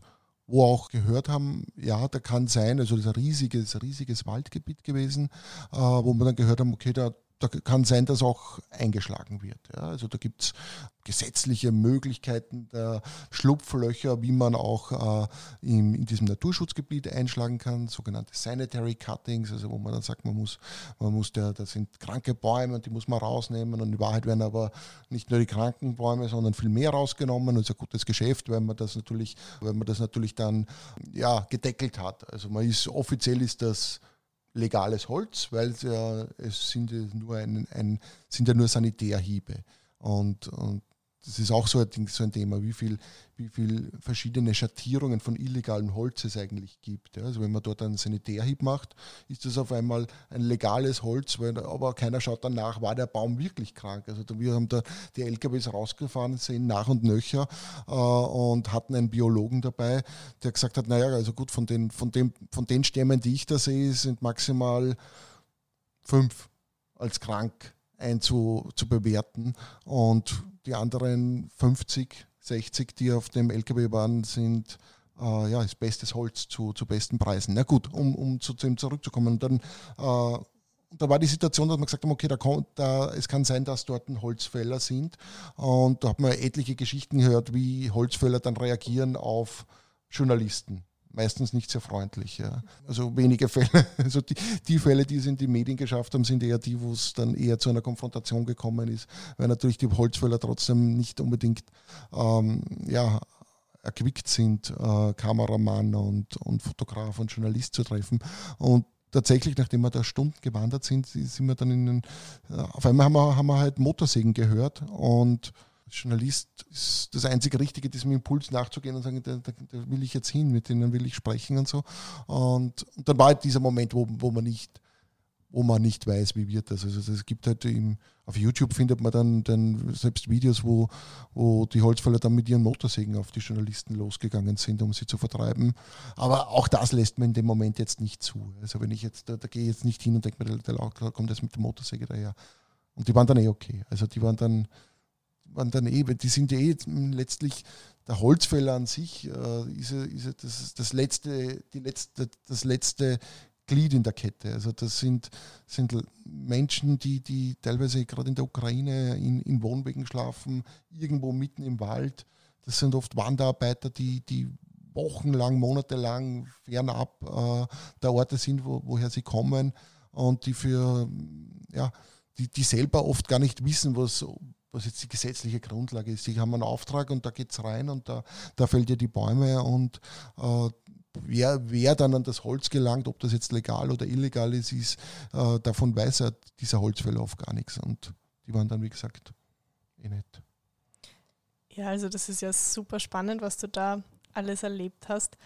wo auch gehört haben, ja, da kann sein, also das ist ein riesiges, riesiges Waldgebiet gewesen, äh, wo wir dann gehört haben, okay, da, da kann sein, dass auch eingeschlagen wird. Ja. Also da gibt es gesetzliche Möglichkeiten der Schlupflöcher, wie man auch äh, in, in, diesem Naturschutzgebiet einschlagen kann, sogenannte Sanitary Cuttings, also wo man dann sagt, man muss, man muss der, das sind kranke Bäume und die muss man rausnehmen und in Wahrheit werden aber nicht nur die kranken Bäume, sondern viel mehr rausgenommen und ist ein gutes Geschäft, weil man das natürlich, weil man das natürlich dann ja, gedeckelt hat. Also man ist offiziell ist das legales Holz, weil ja, es sind ja nur ein, ein, sind ja nur Sanitärhiebe. Und, und das ist auch so ein, so ein Thema, wie viel, wie viel verschiedene Schattierungen von illegalem Holz es eigentlich gibt. Also wenn man dort einen Sanitärhieb macht, ist das auf einmal ein legales Holz, weil, aber keiner schaut danach, war der Baum wirklich krank. Also wir haben da die LKWs rausgefahren, sehen nach und nöcher äh, und hatten einen Biologen dabei, der gesagt hat, naja, also gut, von den, von, dem, von den Stämmen, die ich da sehe, sind maximal fünf als krank einzubewerten und die anderen 50, 60, die auf dem LKW waren, sind äh, ja, ist bestes Holz zu, zu besten Preisen. Na gut, um, um zu, zu ihm zurückzukommen. Und dann äh, da war die Situation, dass man gesagt haben, okay, da, kommt, da, es kann sein, dass dort Holzfäller sind. Und da hat man etliche Geschichten gehört, wie Holzfäller dann reagieren auf Journalisten. Meistens nicht sehr freundlich. Ja. Also wenige Fälle. [LAUGHS] Also die, die, Fälle, die es in die Medien geschafft haben, sind eher die, wo es dann eher zu einer Konfrontation gekommen ist, weil natürlich die Holzfäller trotzdem nicht unbedingt ähm, ja, erquickt sind, äh, Kameramann und, und Fotograf und Journalist zu treffen. Und tatsächlich, nachdem wir da Stunden gewandert sind, sind wir dann in den, äh, auf einmal haben wir, haben wir halt Motorsägen gehört und Journalist ist das einzige Richtige, diesem Impuls nachzugehen und sagen, da, da, da, will ich jetzt hin, mit denen will ich sprechen und so. Und, und dann war halt dieser Moment, wo, wo man nicht wo man nicht weiß, wie wird das. Also es gibt halt im, auf YouTube findet man dann, dann selbst Videos, wo, wo die Holzfäller dann mit ihren Motorsägen auf die Journalisten losgegangen sind, um sie zu vertreiben. Aber auch das lässt man in dem Moment jetzt nicht zu. Also wenn ich jetzt, da, da gehe ich jetzt nicht hin und denke mir, der, der kommt jetzt mit der Motorsäge daher. Und die waren dann eh okay. Also die waren dann, waren dann eh, die sind ja eh letztlich der Holzfäller an sich äh, ist, ist das, das letzte, die letzte, das letzte Glied in der Kette. Also das sind, sind Menschen, die, die teilweise gerade in der Ukraine in, in Wohnwegen schlafen, irgendwo mitten im Wald. Das sind oft Wanderarbeiter, die, die wochenlang, monatelang fernab äh, der Orte sind, wo, woher sie kommen und die für ja, die, die selber oft gar nicht wissen, was, was jetzt die gesetzliche Grundlage ist. Sie haben einen Auftrag und da geht es rein und da, da fällt ihr die Bäume und äh, wer, wer dann an das Holz gelangt, ob das jetzt legal oder illegal ist, ist äh, davon weiß er dieser Holzfäller oft gar nichts. Und die waren dann, wie gesagt, eh nicht. Ja, also das ist ja super spannend, was du da alles erlebt hast.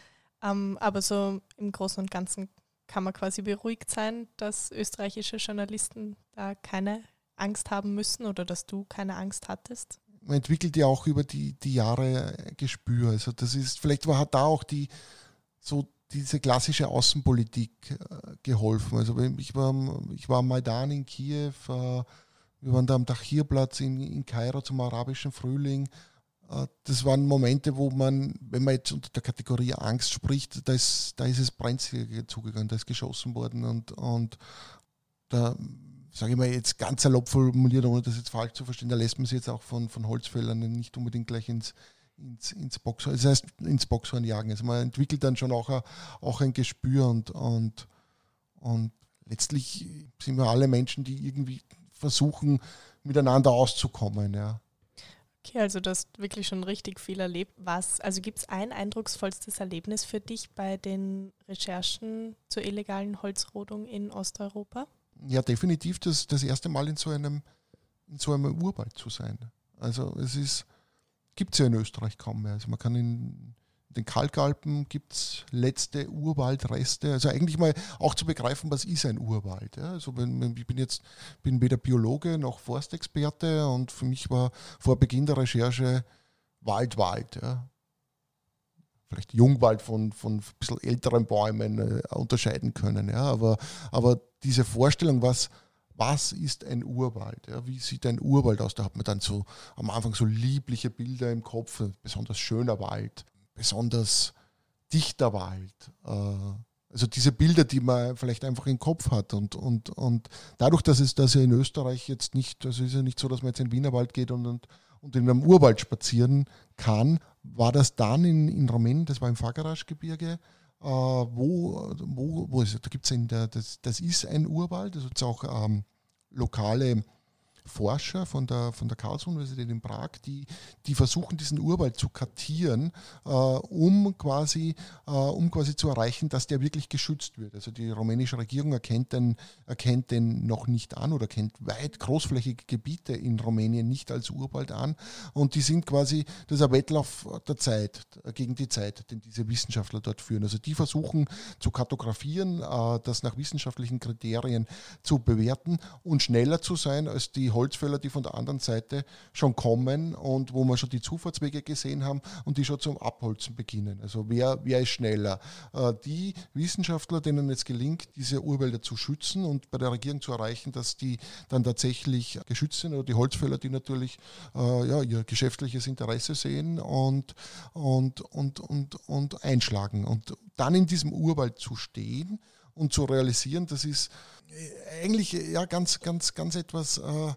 Ähm, aber so im Großen und Ganzen kann man quasi beruhigt sein, dass österreichische Journalisten da keine Angst haben müssen oder dass du keine Angst hattest? Man entwickelt ja auch über die, die Jahre Gespür. Also das ist, vielleicht war hat da auch die, so diese klassische Außenpolitik äh, geholfen. Also ich war, ich war am Maidan in Kiew, äh, wir waren da am Dachirplatz in, in Kairo zum arabischen Frühling. Äh, das waren Momente, wo man, wenn man jetzt unter der Kategorie Angst spricht, da ist, da ist es brenzlig zugegangen, da ist geschossen worden und, und da sage ich mal jetzt ganz salopp formuliert, ohne das jetzt falsch zu verstehen, da lässt man sich jetzt auch von, von Holzfällern nicht unbedingt gleich ins, ins, ins Boxhorn, das heißt ins Boxhorn jagen. Also man entwickelt dann schon auch, auch ein Gespür und, und, und letztlich sind wir alle Menschen, die irgendwie versuchen, miteinander auszukommen. Ja. Okay, also du hast wirklich schon richtig viel erlebt. Was, also gibt es ein eindrucksvollstes Erlebnis für dich bei den Recherchen zur illegalen Holzrodung in Osteuropa? Ja, definitiv das, das erste Mal in so einem, in so einem Urwald zu sein. Also es ist gibt es ja in Österreich kaum mehr. Also man kann in den Kalkalpen gibt es letzte Urwaldreste. Also eigentlich mal auch zu begreifen, was ist ein Urwald. Ja? Also ich bin jetzt bin weder Biologe noch Forstexperte und für mich war vor Beginn der Recherche Wald, Wald. Ja? Vielleicht Jungwald von, von ein bisschen älteren Bäumen äh, unterscheiden können. Ja? Aber, aber diese Vorstellung, was, was ist ein Urwald? Ja, wie sieht ein Urwald aus? Da hat man dann so am Anfang so liebliche Bilder im Kopf, besonders schöner Wald, besonders dichter Wald. Äh, also diese Bilder, die man vielleicht einfach im Kopf hat. Und, und, und dadurch, dass es das ja in Österreich jetzt nicht, also ist ja nicht so, dass man jetzt in den Wienerwald geht und, und, und in einem Urwald spazieren kann, war das dann in, in Rumänien, das war im Fagaraschgebirge, äh, wo, wo, wo ist, da gibt es das, das ist ein Urwald, also es auch ähm, lokale Forscher von der, von der Karls-Universität in Prag, die, die versuchen, diesen Urwald zu kartieren, äh, um, quasi, äh, um quasi zu erreichen, dass der wirklich geschützt wird. Also die rumänische Regierung erkennt den, erkennt den noch nicht an oder kennt weit großflächige Gebiete in Rumänien nicht als Urwald an. Und die sind quasi, das ist ein Wettlauf der Zeit, gegen die Zeit, den diese Wissenschaftler dort führen. Also die versuchen zu kartografieren, äh, das nach wissenschaftlichen Kriterien zu bewerten und schneller zu sein als die Holzfäller, die von der anderen Seite schon kommen und wo wir schon die Zufahrtswege gesehen haben und die schon zum Abholzen beginnen. Also wer, wer ist schneller? Äh, die Wissenschaftler, denen es gelingt, diese Urwälder zu schützen und bei der Regierung zu erreichen, dass die dann tatsächlich geschützt sind oder die Holzfäller, die natürlich äh, ja, ihr geschäftliches Interesse sehen und, und, und, und, und einschlagen. Und dann in diesem Urwald zu stehen und zu realisieren, das ist äh, eigentlich ja ganz, ganz, ganz etwas äh,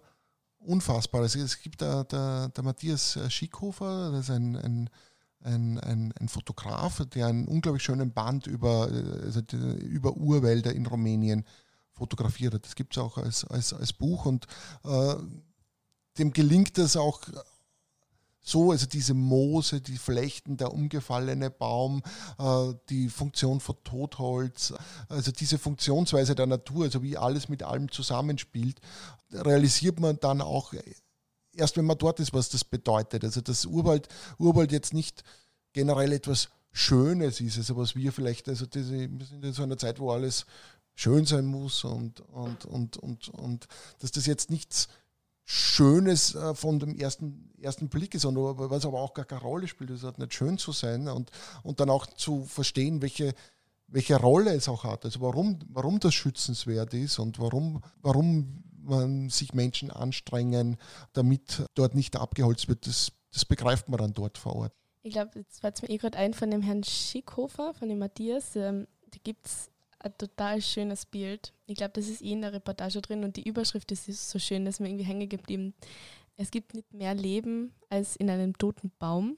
Unfassbares. Es gibt da der, der Matthias Schickhofer, das ist ein, ein, ein, ein, Fotograf, der einen unglaublich schönen Band über, also über Urwälder in Rumänien fotografiert hat. Das gibt es auch als, als, als Buch und äh, dem gelingt es auch so, also diese Moose, die Flechten, der umgefallene Baum, äh, die Funktion von Totholz, also diese Funktionsweise der Natur, also wie alles mit allem zusammenspielt, realisiert man dann auch erst, wenn man dort ist, was das bedeutet. Also dass Urwald, Urwald jetzt nicht generell etwas Schönes ist, also was wir vielleicht, also diese, wir sind in so einer Zeit, wo alles schön sein muss und, und, und, und, und dass das jetzt nichts Schönes äh, von dem ersten, ersten Blick ist, was aber auch gar keine Rolle spielt. Es hat nicht schön zu sein und, und dann auch zu verstehen, welche, welche Rolle es auch hat. Also warum, warum das schützenswert ist und warum, warum man sich Menschen anstrengen, damit dort nicht abgeholzt wird, das, das begreift man dann dort vor Ort. Ich glaube, jetzt fällt es mir eh gerade ein von dem Herrn Schickhofer, von dem Matthias. Ähm, da gibt es ein total schönes Bild. Ich glaube, das ist eh in der Reportage drin und die Überschrift ist so schön, dass mir irgendwie hängen geblieben. Es gibt nicht mehr Leben als in einem toten Baum.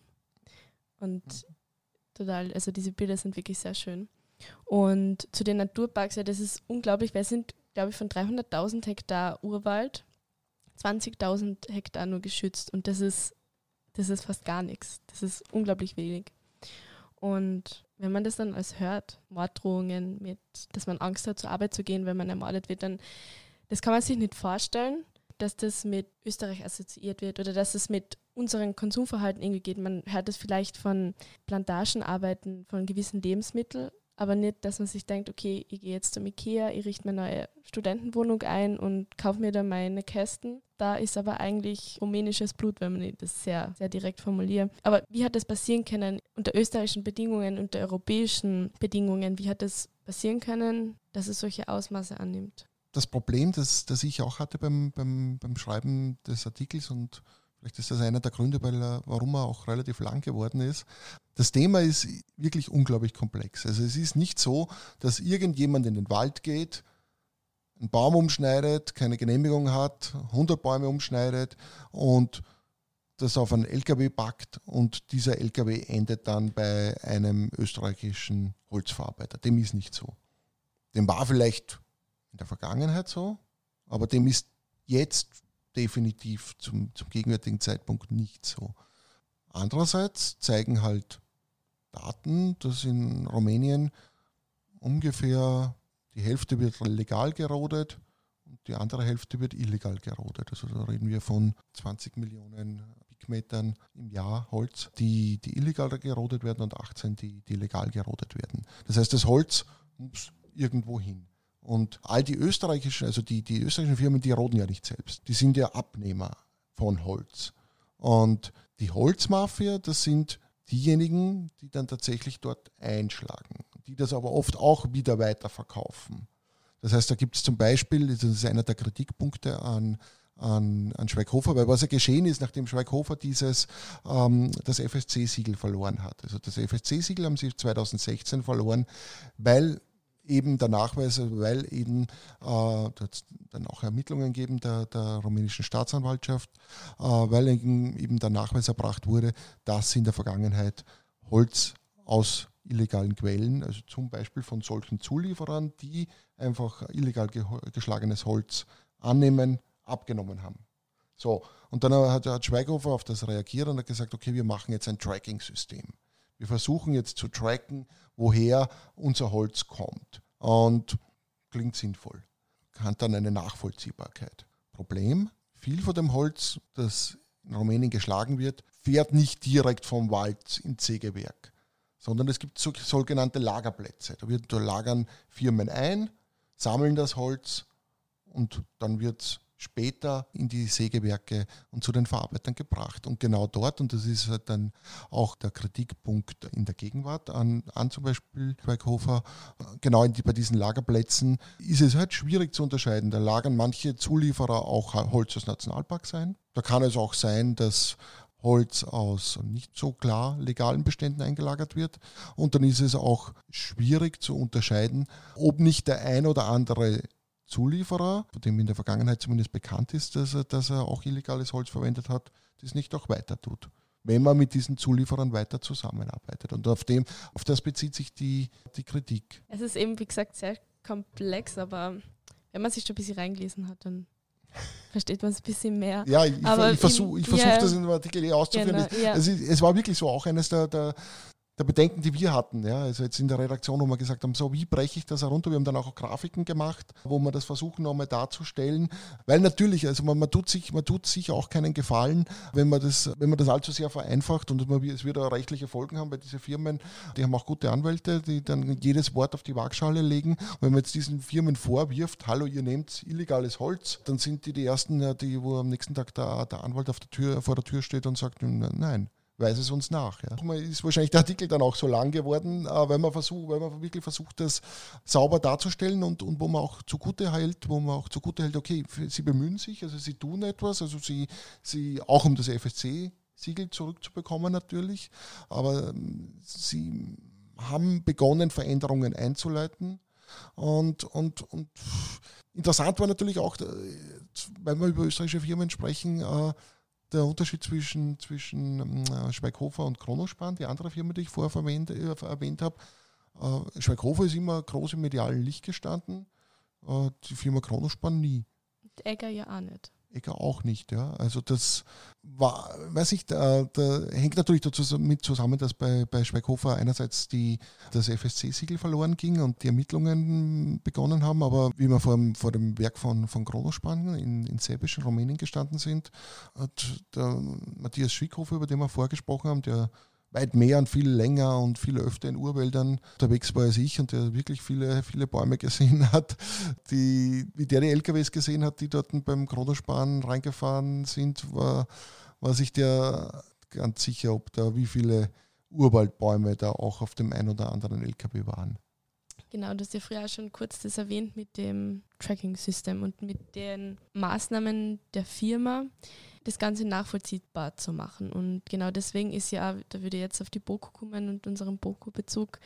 Und mhm. total, also diese Bilder sind wirklich sehr schön. Und zu den Naturparks, ja, das ist unglaublich, es sind, glaube ich, von 300.000 Hektar Urwald 20.000 Hektar nur geschützt. Und das ist, das ist fast gar nichts. Das ist unglaublich wenig. Und wenn man das dann als hört, Morddrohungen mit, dass man Angst hat, zur Arbeit zu gehen, wenn man ermordet wird, dann das kann man sich nicht vorstellen, dass das mit Österreich assoziiert wird oder dass es mit unserem Konsumverhalten irgendwie geht. Man hört es vielleicht von Plantagenarbeiten von gewissen Lebensmitteln, aber nicht, dass man sich denkt, okay, ich gehe jetzt zum Ikea, ich richte mir eine neue Studentenwohnung ein und kaufe mir da meine Kästen. Da ist aber eigentlich rumänisches Blut, wenn man das sehr, sehr direkt formuliert. Aber wie hat das passieren können unter österreichischen Bedingungen, unter europäischen Bedingungen? Wie hat das passieren können, dass es solche Ausmaße annimmt? Das Problem, das, das ich auch hatte beim, beim, beim Schreiben des Artikels und Vielleicht ist das einer der Gründe, er, warum er auch relativ lang geworden ist. Das Thema ist wirklich unglaublich komplex. Also es ist nicht so, dass irgendjemand in den Wald geht, einen Baum umschneidet, keine Genehmigung hat, 100 Bäume umschneidet und das auf einen LKW packt und dieser LKW endet dann bei einem österreichischen Holzverarbeiter. Dem ist nicht so. Dem war vielleicht in der Vergangenheit so, aber dem ist jetzt definitiv zum, zum gegenwärtigen Zeitpunkt nicht so. Andererseits zeigen halt Daten, dass in Rumänien ungefähr die Hälfte wird legal gerodet und die andere Hälfte wird illegal gerodet. Also da reden wir von 20 Millionen Kubikmetern im Jahr Holz, die, die illegal gerodet werden und 18, die, die legal gerodet werden. Das heißt, das Holz muss irgendwo hin. Und all die österreichischen, also die, die österreichischen Firmen, die roden ja nicht selbst. Die sind ja Abnehmer von Holz. Und die Holzmafia, das sind diejenigen, die dann tatsächlich dort einschlagen, die das aber oft auch wieder weiterverkaufen. Das heißt, da gibt es zum Beispiel, das ist einer der Kritikpunkte an, an, an Schweighofer, weil was ja geschehen ist, nachdem Schweighofer dieses, ähm, das FSC-Siegel verloren hat. Also das FSC-Siegel haben sie 2016 verloren, weil eben der Nachweis, weil eben äh, dann auch Ermittlungen geben der, der rumänischen Staatsanwaltschaft, äh, weil eben der Nachweis erbracht wurde, dass in der Vergangenheit Holz aus illegalen Quellen, also zum Beispiel von solchen Zulieferern, die einfach illegal geschlagenes Holz annehmen, abgenommen haben. So, und dann hat, hat Schweighofer auf das reagiert und hat gesagt, okay, wir machen jetzt ein Tracking-System. Wir versuchen jetzt zu tracken, woher unser Holz kommt. Und klingt sinnvoll. Hat dann eine Nachvollziehbarkeit. Problem, viel von dem Holz, das in Rumänien geschlagen wird, fährt nicht direkt vom Wald ins Sägewerk, sondern es gibt sogenannte Lagerplätze. Da, wird, da lagern Firmen ein, sammeln das Holz und dann wird es später in die Sägewerke und zu den Verarbeitern gebracht. Und genau dort, und das ist halt dann auch der Kritikpunkt in der Gegenwart an, an zum Beispiel Schweighofer, genau die, bei diesen Lagerplätzen ist es halt schwierig zu unterscheiden. Da lagern manche Zulieferer auch Holz aus Nationalparks ein. Da kann es auch sein, dass Holz aus nicht so klar legalen Beständen eingelagert wird. Und dann ist es auch schwierig zu unterscheiden, ob nicht der ein oder andere Zulieferer, von dem in der Vergangenheit zumindest bekannt ist, dass er, dass er auch illegales Holz verwendet hat, das nicht auch weiter tut. wenn man mit diesen Zulieferern weiter zusammenarbeitet. Und auf, dem, auf das bezieht sich die, die Kritik. Es ist eben, wie gesagt, sehr komplex, aber wenn man sich da ein bisschen reingelesen hat, dann versteht man es ein bisschen mehr. Ja, ich, ich versuche ich versuch, ja, das in dem Artikel eh auszuführen. Genau, ja. es, es, war wirklich so auch eines der, der der Bedenken, die wir hatten. Ja, also jetzt in der Redaktion, wo wir gesagt haben, so wie breche ich das herunter? Wir haben dann auch Grafiken gemacht, wo wir das versuchen nochmal darzustellen. Weil natürlich, also man, man, tut sich, man tut sich auch keinen Gefallen, wenn man das, wenn man das allzu sehr vereinfacht und man, es wird auch rechtliche Folgen haben, weil diese Firmen, die haben auch gute Anwälte, die dann jedes Wort auf die Waagschale legen. Und wenn man jetzt diesen Firmen vorwirft, hallo, ihr nehmt illegales Holz, dann sind die die ersten, die, wo am nächsten Tag der, der Anwalt auf der Tür, vor der Tür steht und sagt, nein weiß es uns nach. Ja. Ist wahrscheinlich der Artikel dann auch so lang geworden, äh, weil man, versucht, weil man wirklich versucht, das sauber darzustellen und, und wo man auch zugute hält, wo man auch zugute hält, okay, sie bemühen sich, also sie tun etwas, also sie, sie auch um das FSC Siegel zurückzubekommen natürlich, aber ähm, sie haben begonnen, Veränderungen einzuleiten und, und, und interessant war natürlich auch, äh, weil wir über österreichische Firmen sprechen, äh, der Unterschied zwischen, zwischen äh, Schweighofer und Kronospan, die andere Firma, die ich vorher erwähnt, äh, erwähnt habe. Äh, Schweighofer ist immer groß im medialen Licht gestanden, äh, die Firma Kronospan nie. Egger ja auch nicht. Egger auch nicht, ja. Also das war, weiß ich, da, da hängt natürlich dazu mit zusammen, dass bei, bei Schweighofer einerseits die, das FSC-Siegel verloren ging und die Ermittlungen begonnen haben, aber wie wir vor, dem, vor dem Werk von, von Kronospan in, in Säbisch Rumänien gestanden sind, hat der Matthias Schwickhofer, über den wir vorgesprochen haben, der weit mehr und viel länger und viel öfter in Urwäldern unterwegs war als ich und der wirklich viele, viele Bäume gesehen [LAUGHS] hat, die, wie der die LKWs gesehen hat, die dort beim Kronosparen reingefahren sind, war, war sich der ganz sicher, ob da wie viele Urwaldbäume da auch auf dem ein oder anderen LKW waren. Genau, du hast ja früher schon kurz das erwähnt mit dem Tracking-System und mit den Maßnahmen der Firma das Ganze nachvollziehbar zu machen. Und genau deswegen ist ja, da würde ich jetzt auf die BOKU kommen und unseren BOKU-Bezug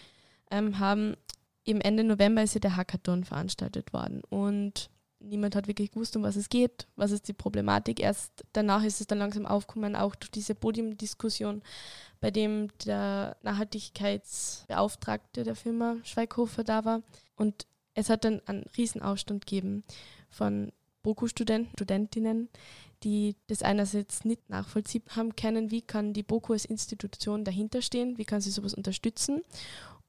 ähm, haben, im Ende November ist ja der Hackathon veranstaltet worden. Und niemand hat wirklich gewusst, um was es geht, was ist die Problematik. Erst danach ist es dann langsam aufgekommen, auch durch diese Podiumdiskussion, bei dem der Nachhaltigkeitsbeauftragte der Firma Schweighofer da war. Und es hat dann einen Riesenaufstand gegeben von BOKU-Studenten, Studentinnen, die das einerseits nicht nachvollziehen haben können, wie kann die BOKU als Institution dahinter stehen, wie kann sie sowas unterstützen.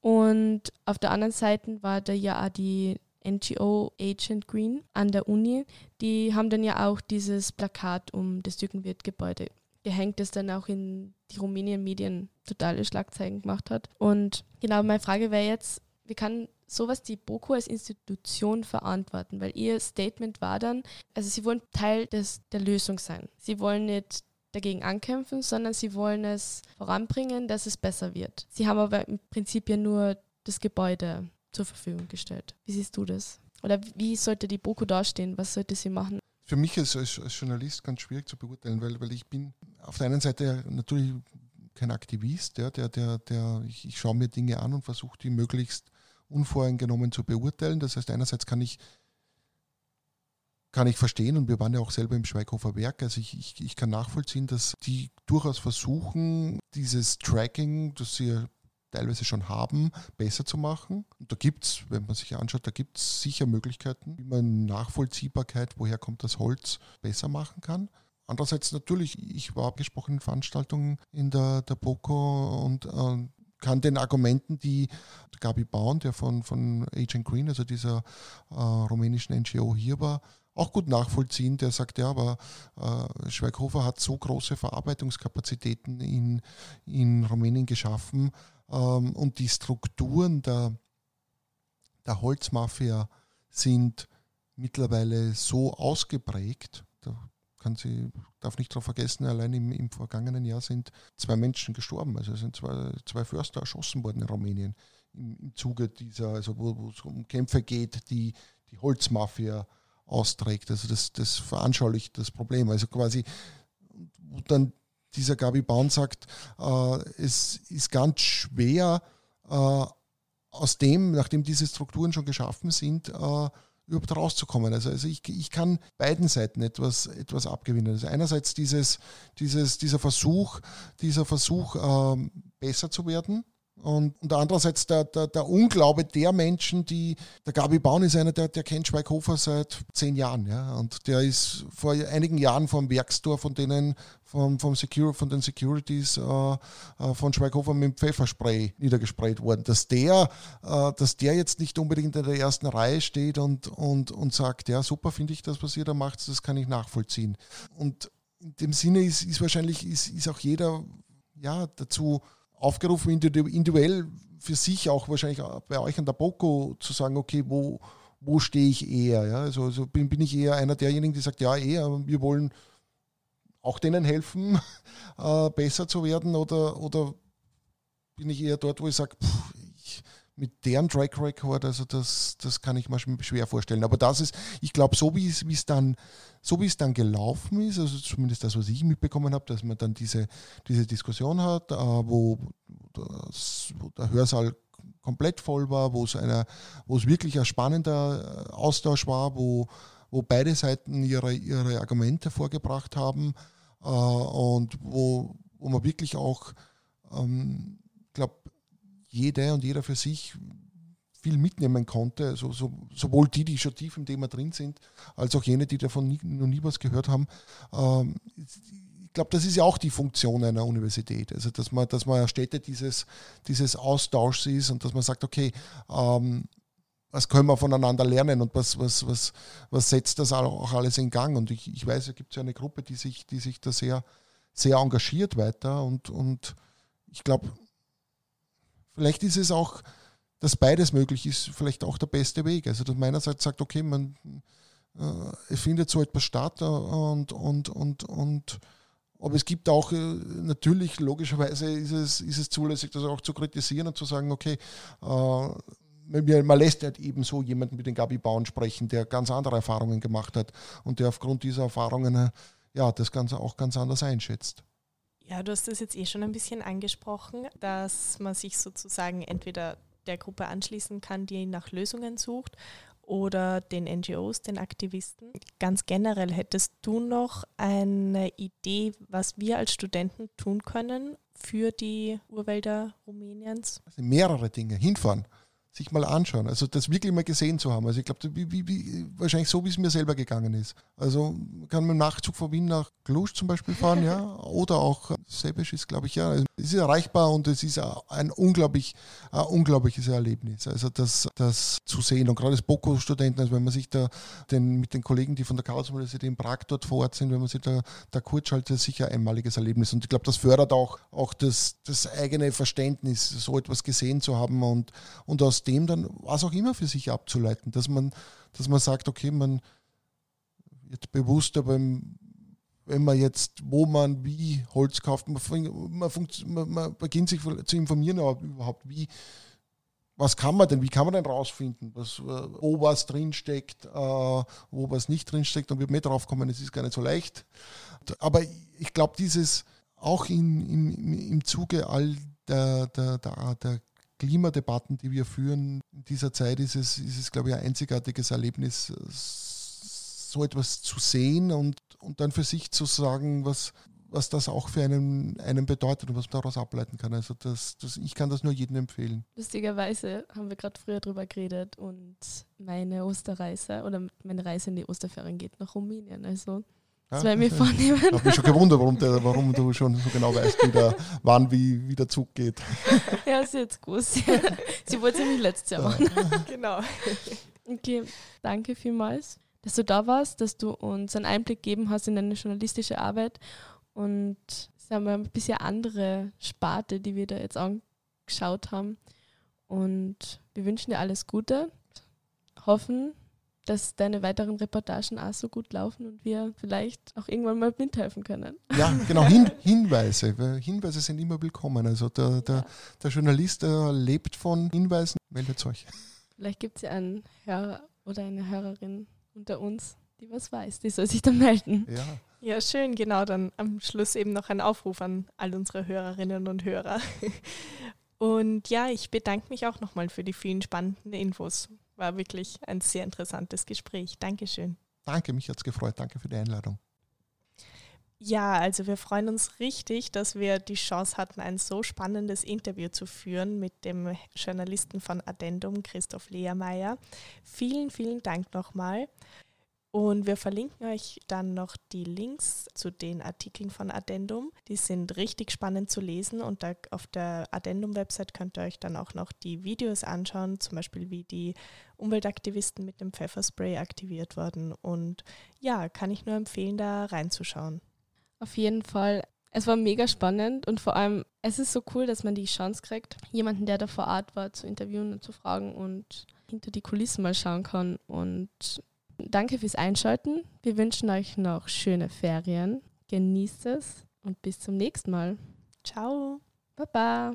Und auf der anderen Seite war da ja auch die NGO Agent Green an der Uni. Die haben dann ja auch dieses Plakat um das Jürgenwirt-Gebäude gehängt, das dann auch in die Rumänien Medien totale Schlagzeilen gemacht hat. Und genau, meine Frage wäre jetzt, wie kann sowas die BOKU als Institution verantworten? Weil ihr Statement war dann, also sie wollen Teil des, der Lösung sein. Sie wollen nicht dagegen ankämpfen, sondern sie wollen es voranbringen, dass es besser wird. Sie haben aber im Prinzip ja nur das Gebäude zur Verfügung gestellt. Wie siehst du das? Oder wie sollte die BOKU dastehen? Was sollte sie machen? Für mich ist als, als Journalist ganz schwierig zu beurteilen, weil, weil ich bin auf der einen Seite natürlich kein Aktivist, ja, der, der, der, ich, ich schaue mir Dinge an und versuche die möglichst unvoreingenommen zu beurteilen. Das heißt, einerseits kann ich, kann ich verstehen, und wir waren ja auch selber im Schweighofer Werk, also ich, ich, ich kann nachvollziehen, dass die durchaus versuchen, dieses Tracking, das sie teilweise schon haben, besser zu machen. Und da gibt es, wenn man sich anschaut, da gibt es sicher Möglichkeiten, wie man Nachvollziehbarkeit, woher kommt das Holz, besser machen kann. Andererseits natürlich, ich war abgesprochen in Veranstaltungen in der, der BOKO und äh, kann den Argumenten, die Gabi Baun, der von, von Agent Green, also dieser äh, rumänischen NGO hier war, auch gut nachvollziehen. Der sagt, ja, aber äh, Schweighofer hat so große Verarbeitungskapazitäten in, in Rumänien geschaffen ähm, und die Strukturen der, der Holzmafia sind mittlerweile so ausgeprägt, da kann sie, darf nicht darauf vergessen, allein im, im, vergangenen Jahr sind zwei Menschen gestorben. Also sind zwei, zwei Förster erschossen worden in Rumänien im, im Zuge dieser, also wo, es um Kämpfe geht, die die Holzmafia austrägt. Also das, das veranschaulicht das Problem. Also quasi, wo dann dieser Gabi Baun sagt, äh, es ist ganz schwer, äh, aus dem, nachdem diese Strukturen schon geschaffen sind, äh, überhaupt rauszukommen. Also, also ich, ich kann beiden Seiten etwas, etwas abgewinnen. Also einerseits dieses, dieses, dieser Versuch, dieser Versuch, ähm, besser zu werden, und, und andererseits der, der, der, Unglaube der Menschen, die, der Gabi Baun ist einer, der, der kennt Schweighofer seit zehn Jahren, ja, und der ist vor einigen Jahren vom Werkstor von denen, vom, vom Secure, von den Securities äh, äh, von Schweighofer mit dem Pfefferspray niedergesprayt worden. Dass der, äh, dass der jetzt nicht unbedingt in der ersten Reihe steht und, und, und sagt, ja, super finde ich das, was ihr da macht, das kann ich nachvollziehen. Und in dem Sinne ist, ist wahrscheinlich, ist, ist auch jeder ja, dazu aufgerufen, individuell für sich auch wahrscheinlich bei euch an der Boko zu sagen, okay, wo, wo stehe ich eher? Ja? Also, also bin, bin ich eher einer derjenigen, die sagt, ja, eher, wir wollen auch denen helfen, [LAUGHS] äh, besser zu werden oder, oder bin ich eher dort, wo ich sage, pff, mit deren Track Record, also das, das kann ich mir schwer vorstellen. Aber das ist, ich glaube, so wie es, dann, so wie es dann gelaufen ist, also zumindest das, was ich mitbekommen habe, dass man dann diese, diese Diskussion hat, äh, wo, das, wo der Hörsaal komplett voll war, wo es eine, wo es wirklich ein spannender äh, Austausch war, wo, wo beide Seiten ihre, ihre Argumente vorgebracht haben äh, und wo, wo man wirklich auch, ähm, glaube jeder und jeder für sich viel mitnehmen konnte, also so, sowohl die, die schon tief im Thema drin sind, als auch jene, die davon nie, noch nie was gehört haben. Ähm, ich glaube, das ist ja auch die Funktion einer Universität, also dass man, dass man Städte dieses, dieses Austauschs ist und dass man sagt, okay, ähm, was können wir voneinander lernen und was, was, was, was setzt das auch alles in Gang? Und ich, ich weiß, es gibt ja eine Gruppe, die sich, die sich da sehr, sehr engagiert weiter und, und ich glaube, Vielleicht ist es auch, dass beides möglich ist, vielleicht auch der beste Weg. Also dass meinerseits sagt, okay, man äh, findet so etwas statt äh, und, und, und, und aber es gibt auch äh, natürlich, logischerweise ist es, ist es zulässig, das auch zu kritisieren und zu sagen, okay, äh, man lässt halt eben so jemanden mit den Gabi Bauen sprechen, der ganz andere Erfahrungen gemacht hat und der aufgrund dieser Erfahrungen äh, ja, das Ganze auch ganz anders einschätzt. Ja, du hast das jetzt eh schon ein bisschen angesprochen, dass man sich sozusagen entweder der Gruppe anschließen kann, die nach Lösungen sucht, oder den NGOs, den Aktivisten. Ganz generell hättest du noch eine Idee, was wir als Studenten tun können für die Urwälder Rumäniens? Also mehrere Dinge. Hinfahren sich mal anschauen. Also das wirklich mal gesehen zu haben. Also ich glaube, wahrscheinlich so, wie es mir selber gegangen ist. Also man kann mit dem Nachzug von Wien nach Cluj zum Beispiel fahren, ja, oder auch Sebesch ist, glaube ich, ja. Also es ist erreichbar und es ist ein unglaublich, ein unglaubliches Erlebnis. Also das, das zu sehen und gerade als Boko-Studenten, also wenn man sich da den, mit den Kollegen, die von der Karls-Universität in Prag dort vor Ort sind, wenn man sich da, da kurz schaltet, ist sicher ein einmaliges Erlebnis. Und ich glaube, das fördert auch, auch das, das eigene Verständnis, so etwas gesehen zu haben und, und aus dem dann was auch immer für sich abzuleiten, dass man, dass man sagt, okay, man jetzt bewusster beim, wenn man jetzt, wo man wie Holz kauft, man, man, man, man beginnt sich zu informieren, aber überhaupt, wie, was kann man denn, wie kann man denn rausfinden, was, wo was drinsteckt, äh, wo was nicht drinsteckt und wird mehr drauf kommen, es ist gar nicht so leicht. Aber ich glaube, dieses auch in, in, im Zuge all der, der, der, der Klimadebatten, die wir führen in dieser Zeit, ist es, ist es glaube ich, ein einzigartiges Erlebnis, so etwas zu sehen und, und dann für sich zu sagen, was, was das auch für einen, einen bedeutet und was man daraus ableiten kann. Also das, das, ich kann das nur jedem empfehlen. Lustigerweise haben wir gerade früher darüber geredet und meine Osterreise oder meine Reise in die Osterferien geht nach Rumänien. Also das ja, werde [LAUGHS] ich mir vornehmen. Ich habe mich schon gewundert, warum, der, warum, du schon so genau weißt, wie der, wann wie, wie der Zug geht. [LAUGHS] Ja, ist jetzt gut. Sie, [LAUGHS] sie wollte es nämlich letztes Jahr machen. Genau. Okay, danke vielmals, dass du da warst, dass du uns einen Einblick gegeben hast in deine journalistische Arbeit und sagen wir ein bisschen andere Sparte, die wir da jetzt angeschaut haben. Und wir wünschen dir alles Gute, hoffen, dass deine weiteren Reportagen auch so gut laufen und wir vielleicht auch irgendwann mal mithelfen können. Ja, genau, [LAUGHS] Hin Hinweise. Hinweise sind immer willkommen. Also der, der, der Journalist der lebt von Hinweisen, meldet euch. Vielleicht gibt es ja einen Hörer oder eine Hörerin unter uns, die was weiß, die soll sich dann melden. Ja. Ja, schön, genau. Dann am Schluss eben noch ein Aufruf an all unsere Hörerinnen und Hörer. [LAUGHS] Und ja, ich bedanke mich auch nochmal für die vielen spannenden Infos War wirklich ein sehr interessantes Gespräch. Dankeschön. Danke, mich hat es gefreut. Danke für die Einladung. Ja, also wir freuen uns richtig, dass wir die Chance hatten, ein so spannendes Interview zu führen mit dem Journalisten von Addendum, Christoph Lehrmeier. Vielen, vielen Dank nochmal. Und wir verlinken euch dann noch die Links zu den Artikeln von Addendum. Die sind richtig spannend zu lesen und auf der Addendum-Website könnt ihr euch dann auch noch die Videos anschauen, zum Beispiel wie die Umweltaktivisten mit dem Pfefferspray aktiviert wurden. Und ja, kann ich nur empfehlen, da reinzuschauen. Auf jeden Fall. Es war mega spannend und vor allem, es ist so cool, dass man die Chance kriegt, jemanden, der da vor Ort war, zu interviewen und zu fragen und hinter die Kulissen mal schauen kann. Und danke fürs Einschalten. Wir wünschen euch noch schöne Ferien. Genießt es und bis zum nächsten Mal. Ciao. Baba.